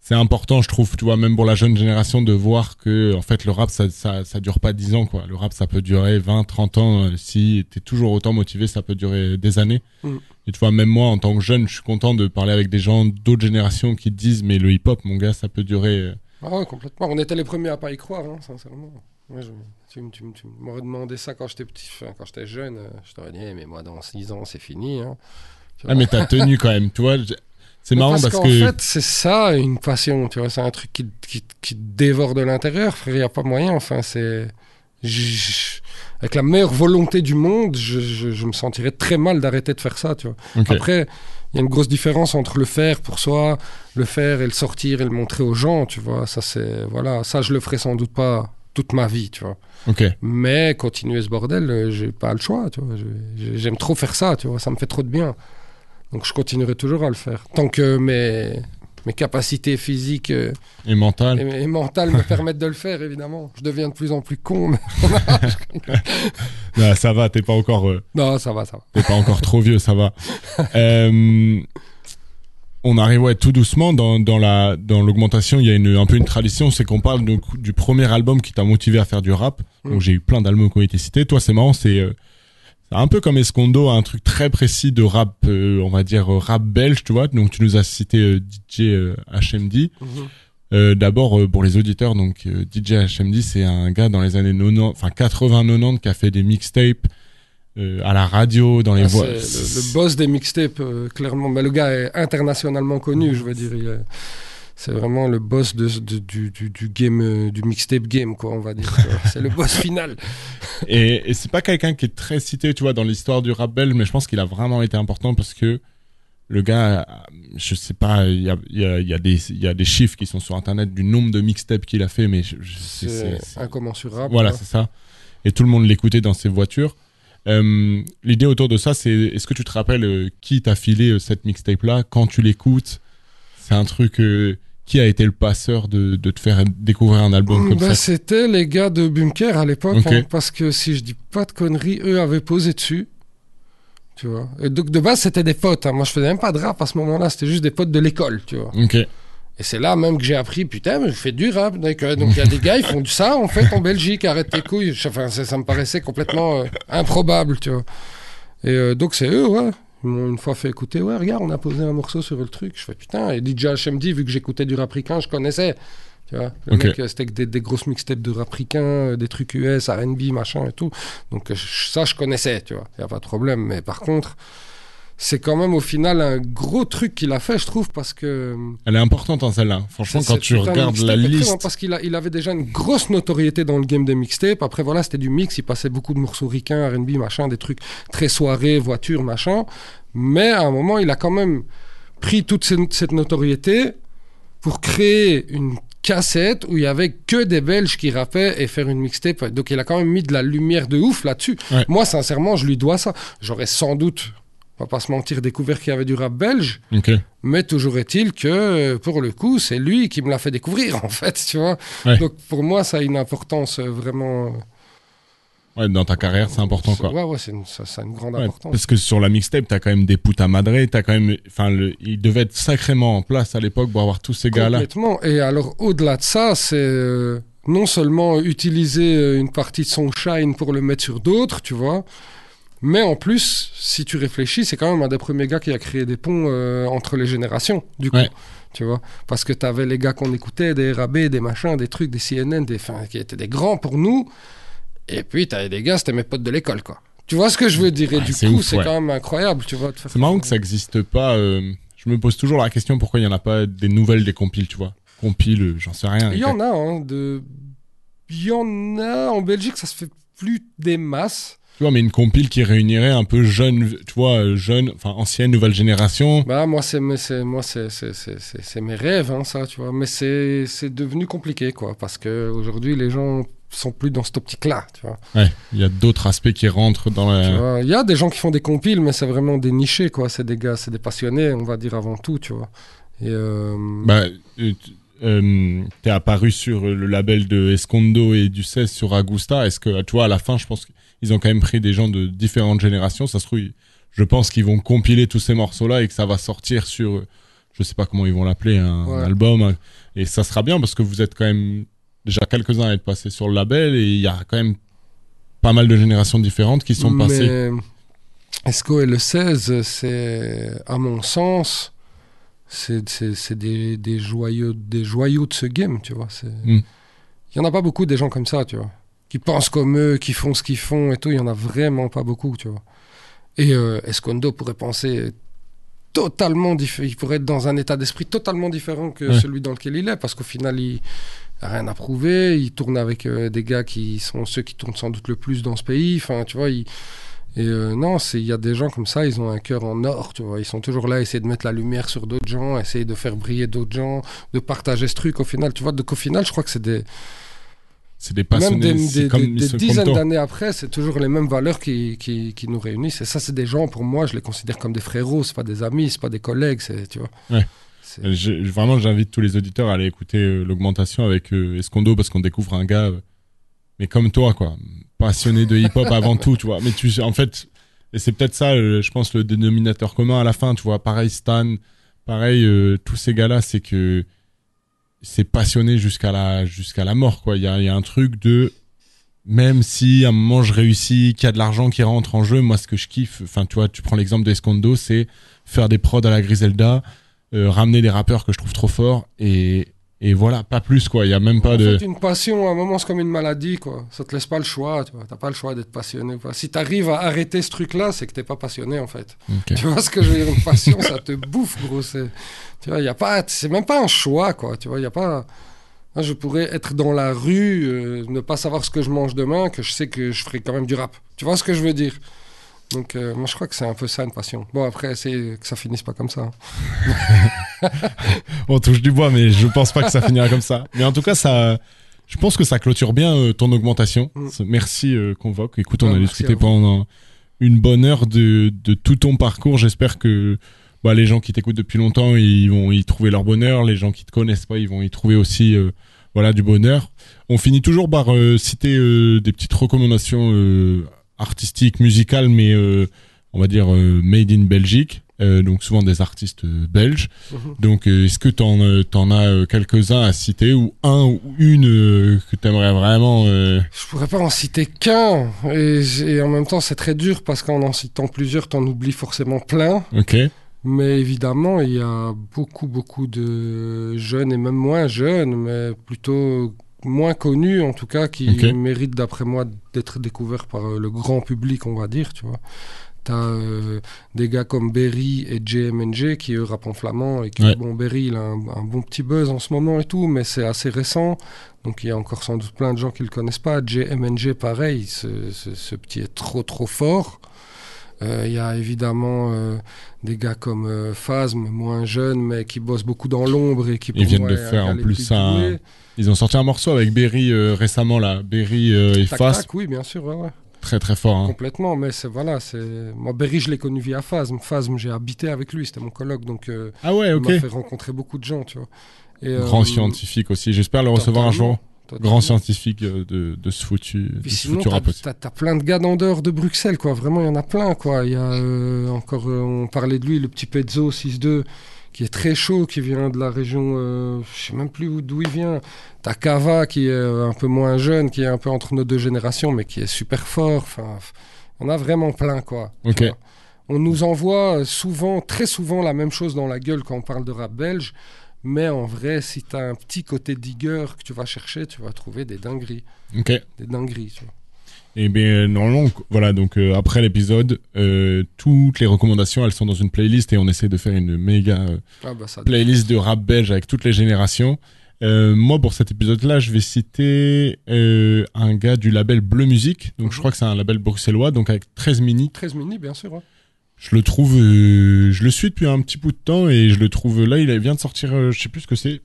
c'est important, je trouve, tu vois, même pour la jeune génération, de voir que en fait le rap ça ça ça dure pas 10 ans quoi. Le rap ça peut durer 20, 30 ans. Euh, Si t'es toujours autant motivé, ça peut durer des années. Mhm. Et tu vois, même moi, en tant que jeune, je suis content de parler avec des gens d'autres générations qui te disent, mais le hip-hop, mon gars, ça peut durer. euh, Ah ouais, complètement. On était les premiers à pas y croire, hein, sincèrement. Moi, je- tu, tu tu m'aurais demandé ça quand j'étais petit, enfin, quand j'étais jeune. euh, je t'aurais dit, Eh, mais moi, dans 6 ans, c'est fini. hein. Ah, mais t'as tenu quand même, tu vois. C'est marrant parce, parce, qu'en que. fait, c'est ça une passion, tu vois. C'est un truc qui, qui, qui dévore de l'intérieur, frère. Il n'y a pas moyen. Enfin, c'est. Avec la meilleure volonté du monde, je, je- je me sentirais très mal d'arrêter de faire ça, tu vois. Après, il y a une grosse différence entre le faire pour soi, le faire et le sortir et le montrer aux gens, tu vois. Ça, c'est. Voilà. Ça, je le ferai sans doute pas toute ma vie, tu vois. Mais continuer ce bordel, euh, j'ai pas le choix, tu vois. J'aime trop faire ça, tu vois. Ça me fait trop de bien. Donc je continuerai toujours à le faire. Tant que mes, mes capacités physiques euh, Et mental. et, et mentales me permettent de le faire, évidemment. Je deviens de plus en plus con, mais Ah, ça va, t'es pas encore. euh, non, ça va, ça va. T'es pas encore trop vieux, ça va. Euh, on arrive ouais, tout doucement dans, dans la dans l'augmentation. Il y a une, un peu une tradition, c'est qu'on parle de- du premier album qui t'a motivé à faire du rap. Mm. Donc j'ai eu plein d'albums qui ont été cités. Toi, c'est marrant, c'est c'est un peu comme Escondo, un truc très précis de rap, euh, on va dire euh, rap belge, tu vois. Donc tu nous as cité euh, DJ euh, HMD. D'abord pour les auditeurs, donc DJ HMD, c'est un gars dans les années 90, enfin 80-90 qui a fait des mixtapes euh, à la radio, dans les Ah, voix. le, le boss des mixtapes, euh, clairement. Mais le gars est internationalement connu, je veux dire. il est- C'est vraiment le boss de, de- du, du, du game, euh, du mixtape game, quoi, on va dire. c'est le boss final. Et, et c'est pas quelqu'un qui est très cité, tu vois, dans l'histoire du rap belge, mais je pense qu'il a vraiment été important parce que le gars, je sais pas, il y a, il y, a, il y, a des- il y a des chiffres qui sont sur internet du nombre de mixtapes qu'il a fait, mais c'est- incommensurable. voilà, c'est ça. Et tout le monde l'écoutait dans ses voitures. Euh, L'idée autour de ça, c'est est-ce que tu te rappelles euh, qui t'a filé euh, cette mixtape-là quand tu l'écoutes C'est un truc. euh, qui a été le passeur de, de te faire découvrir un album comme Bah, ça? C'était les gars de Bunker à l'époque, hein, parce que si je dis pas de conneries, eux avaient posé dessus. Tu vois. Et donc de base, c'était des potes. hein. Moi, je faisais même pas de rap à ce moment-là, c'était juste des potes de l'école, tu vois. Et c'est là même que j'ai appris, putain, mais je fais du rap. Donc donc il y a des gars, ils font du ça en fait en Belgique, arrête tes couilles. Enfin, ça, ça me paraissait complètement euh, improbable, tu vois. Et euh, donc c'est eux, ouais. Ils m'ont une fois fait écouter, ouais, regarde, on a posé un morceau sur le truc. Je fais putain, et DJ HMD, vu que j'écoutais du rap ricain, je connaissais. Tu vois, le mec, euh, c'était que des, des grosses mixtapes de rap ricain, euh, des trucs US, RB, machin et tout. Donc euh, je- ça, je connaissais, tu vois, y a pas de problème. Mais par contre, c'est quand même au final un gros truc qu'il a fait, je trouve, parce que. Elle est importante, hein, celle-là. Franchement, quand tu regardes la liste. Parce qu'il a- il avait déjà une grosse notoriété dans le game des mixtapes. Après, voilà, c'était du mix. Il passait beaucoup de morceaux ricains, RB, machin, des trucs très soirées, voitures, machin. Mais à un moment, il a quand même pris toute cette cette notoriété pour créer une cassette où il y avait que des Belges qui rappaient et faire une mixtape. Donc il a quand même mis de la lumière de ouf là-dessus. Ouais. Moi, sincèrement, je lui dois ça. J'aurais sans doute, on va pas se mentir, découvert qu'il y avait du rap belge. Mais toujours est-il que, euh, pour le coup, c'est lui qui me l'a fait découvrir, en fait, tu vois. Ouais. Donc, pour moi, ça a une importance euh, vraiment... Ouais, dans ta carrière, c'est important, quoi. Ouais, ouais, c'est une- ça, ça a une grande Ouais, importance. parce que sur la mixtape, t'as quand même des putas madrées, t'as quand même, enfin, il devait être sacrément en place à l'époque pour avoir tous ces gars-là. Complètement. Et alors, au-delà de ça, c'est euh, non seulement utiliser euh, une partie de son shine pour le mettre sur d'autres, tu vois, mais en plus, si tu réfléchis, c'est quand même un des premiers gars qui a créé des ponts euh, entre les générations, du coup. Ouais. Tu vois, parce que tu avais les gars qu'on écoutait, des RAB, des machins, des trucs, des CNN, des, enfin, qui étaient des grands pour nous. Et puis, tu avais des gars, c'était mes potes de l'école, quoi. Tu vois ce que je veux dire? Et Ouais, du coup, c'est ouais. quand même incroyable, tu vois. C'est marrant que ça n'existe pas. euh, je me pose toujours la question pourquoi il y en a pas des nouvelles des compiles, tu vois. Compiles, euh, j'en sais rien. Il y en a, hein, de... Il y en a en Belgique, ça se fait plus des masses. Tu vois, mais une compile qui réunirait un peu jeune, tu vois, euh, jeune, enfin ancienne, nouvelle génération. Bah, moi, c'est mes, moi, c'est, c'est, mes rêves, hein, ça, tu vois. Mais c'est, c'est devenu compliqué, quoi, parce que aujourd'hui, les gens sont plus dans cette optique-là, tu vois. Ouais, il y a d'autres aspects qui rentrent dans la. Il y a des gens qui font des compiles, mais c'est vraiment des nichés, quoi. C'est des gars, c'est des passionnés, on va dire avant tout, tu vois. Et euh, Bah, euh, euh, t'es apparu sur le label de Escondo et du 16 sur Agusta. Est-ce que, tu vois, à la fin, je pense qu'ils ont quand même pris des gens de différentes générations. Ça se trouve, ils- je pense qu'ils vont compiler tous ces morceaux-là et que ça va sortir sur, je sais pas comment ils vont l'appeler, un Ouais. album. Et ça sera bien parce que vous êtes quand même déjà quelques-uns à être passés sur le label et il y a quand même pas mal de générations différentes qui sont passées. Mais Esco et le 16, c'est, à mon sens, c'est, c'est, c'est des, des, joyaux, des joyaux de ce game, tu vois. C'est... Mm. Il y en a pas beaucoup des gens comme ça, tu vois. Qui pensent comme eux, qui font ce qu'ils font et tout. Il y en a vraiment pas beaucoup, tu vois. Et euh, Escondo pourrait penser totalement différent. Il pourrait être dans un état d'esprit totalement différent que Ouais. celui dans lequel il est, parce qu'au final, il a rien à prouver. Il tourne avec euh, des gars qui sont ceux qui tournent sans doute le plus dans ce pays. Enfin, tu vois, il... Et euh, non, il y a des gens comme ça, ils ont un cœur en or, tu vois. Ils sont toujours là à essayer de mettre la lumière sur d'autres gens, essayer de faire briller d'autres gens, de partager ce truc au final. Tu vois, donc au final, je crois que c'est des. C'est des Même passionnés. des, c'est des- comme dizaines d'années après, c'est toujours les mêmes valeurs qui, qui, qui nous réunissent. Et ça, c'est des gens, pour moi, je les considère comme des frérots, c'est pas des amis, c'est pas des collègues, c'est, tu vois. Ouais. Euh, je- vraiment, j'invite tous les auditeurs à aller écouter euh, l'augmentation avec euh, Escondo parce qu'on découvre un gars, euh, mais comme toi, quoi, passionné de hip-hop avant tout, tu vois. Mais tu en fait, et c'est peut-être ça, je pense, le dénominateur commun à la fin, tu vois. Pareil, Stan, pareil, tous ces gars-là, c'est que c'est passionné jusqu'à la jusqu'à la mort, quoi. Il y a, y a un truc de même si à un moment je réussis, qu'il y a de l'argent qui rentre en jeu, moi ce que je kiffe, enfin tu vois, tu prends l'exemple de Escondo, c'est faire des prods à la Griselda, euh, ramener des rappeurs que je trouve trop forts et et voilà, pas plus quoi. Il y a même pas en de. fait, une passion, à un moment, c'est comme une maladie, quoi. Ça te laisse pas le choix, tu vois. T'as pas le choix d'être passionné. Quoi. Si t'arrives à arrêter ce truc-là, c'est que t'es pas passionné, en fait. Tu vois ce que je veux dire? Une passion, ça te bouffe, gros. C'est, tu vois, y a pas, c'est même pas un choix, quoi. Tu vois, y a pas. Je pourrais être dans la rue, euh, ne pas savoir ce que je mange demain, que je sais que je ferai quand même du rap. Tu vois ce que je veux dire? Donc, euh, moi, je crois que c'est un peu ça, une passion. Bon, après, c'est que ça finisse pas comme ça. hein. On touche du bois, mais je pense pas que ça finira comme ça. Mais en tout cas, ça, je pense que ça clôture bien euh, ton augmentation. Mm. Merci euh, Convoque. Écoute, on Ah, a discuté pendant une bonne heure de, de tout ton parcours. J'espère que bah, les gens qui t'écoutent depuis longtemps, ils vont y trouver leur bonheur. Les gens qui te connaissent pas, ils vont y trouver aussi euh, voilà du bonheur. On finit toujours par euh, citer euh, des petites recommandations artistiques, musicales, mais euh, on va dire euh, made in Belgique. Euh, donc souvent des artistes euh, belges. Mhm. Donc, euh, est-ce que t'en t'en as quelques-uns à citer ou un ou une que t'aimerais vraiment Je pourrais pas en citer qu'un. Et, et en même temps, c'est très dur parce qu'en en citant plusieurs, t'en oublies forcément plein. Ok. Mais évidemment, il y a beaucoup, beaucoup de jeunes et même moins jeunes, mais plutôt moins connus en tout cas, qui Ok. méritent d'après moi d'être découverts par euh, le grand public, on va dire, tu vois. T'as euh, des gars comme Berry et JMNG qui eux rappent en flamand et qui, Ouais. bon, Berry il a un, un bon petit buzz en ce moment et tout, mais c'est assez récent. Donc il y a encore sans doute plein de gens qui le connaissent pas. JMNG pareil, ce, ce, ce petit est trop trop fort. Euh, Il y a évidemment euh, des gars comme euh, Phasm, moins jeunes, mais qui bossent beaucoup dans l'ombre et qui Ils viennent moi, de faire en plus un-. Ils ont sorti un morceau avec Berry euh, récemment là, Berry euh, et Tac, Fast, tac, oui, bien sûr, ouais, ouais. très très fort. Hein. complètement. Mais c'est voilà, c'est moi Berry, je l'ai connu via Phasm. Phasm, j'ai habité avec lui, c'était mon coloc, donc euh, Ah ouais, il ok. m'a fait rencontrer beaucoup de gens, tu vois. Et, euh, Grand scientifique aussi. J'espère le recevoir un jour. totalement. Grand scientifique euh, de, de ce foutu, de ce sinon, foutu t'as, t'as- plein de gars d'en dehors de Bruxelles, quoi. Vraiment, il y en a plein, quoi. Il y a euh, encore, euh, on parlait de lui, le petit Pezzo 6-2, qui est très chaud, qui vient de la région, euh, je sais même plus où- d'où il vient. T'as Kava, qui est euh, un peu moins jeune, qui est un peu entre nos deux générations, mais qui est super fort. Enfin, on a vraiment plein, quoi. Ok. On nous envoie euh, souvent, très souvent, la même chose dans la gueule quand on parle de rap belge. Mais en vrai, si t'as un petit côté digger que tu vas chercher, tu vas trouver des dingueries. Ok. Des dingueries, tu vois. Et bien normalement, voilà. Donc euh, après l'épisode, euh, toutes les recommandations, elles sont dans une playlist et on essaie de faire une méga euh, Ah bah ça, playlist de rap belge avec toutes les générations. Moi, pour cet épisode-là, je vais citer un gars du label Bleu Musique. Donc, je Mhm. crois que c'est un label bruxellois, donc avec 13 mini. 13 mini, bien sûr. hein. Je le trouve, je le suis depuis un petit bout de temps et je le trouve là. Il vient de sortir, je sais plus ce que c'est,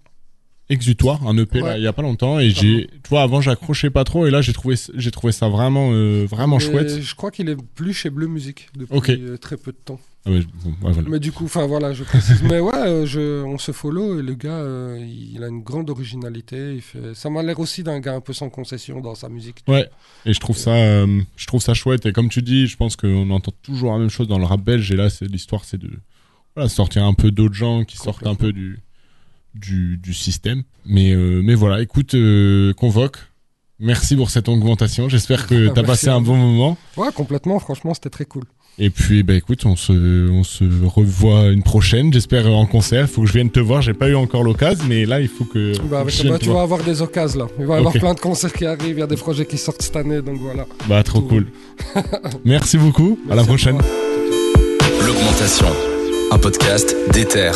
Exutoire, un EP là, il y a pas longtemps. Et j'ai, tu vois, avant j'accrochais pas trop et là j'ai trouvé, j'ai trouvé ça vraiment, euh, vraiment Mais chouette. Je crois qu'il est plus chez Bleu Musique depuis euh, très peu de temps. Ah ouais, bon, ouais, voilà. Mais du coup, enfin voilà, je précise. Mais ouais, euh, je, on se follow et le gars, euh, il a une grande originalité. Il fait... Ça m'a l'air aussi d'un gars un peu sans concession dans sa musique. Ouais. Et je trouve ça, euh, je trouve ça chouette. Et comme tu dis, je pense qu'on entend toujours la même chose dans le rap belge. Et là, c'est l'histoire, c'est de voilà, sortir un peu d'autres gens qui sortent un peu du du, du système. Mais euh, mais voilà, écoute, euh, convoque. Merci pour cette augmentation. J'espère que t'as Merci passé un bon moment. Ouais, complètement. Franchement, c'était très cool. Et puis, bah écoute, on se, on se revoit une prochaine. J'espère en concert. Faut que je vienne te voir. J'ai pas eu encore l'occasion, mais là, il faut que. Bah, avec- je vienne bah, te tu vas voir. avoir des occasions là. Il va y avoir plein de concerts qui arrivent. Il y a des projets qui sortent cette année. Donc voilà. Bah, trop Tout cool. Merci beaucoup. à la prochaine. L'augmentation. Un podcast d'Ether.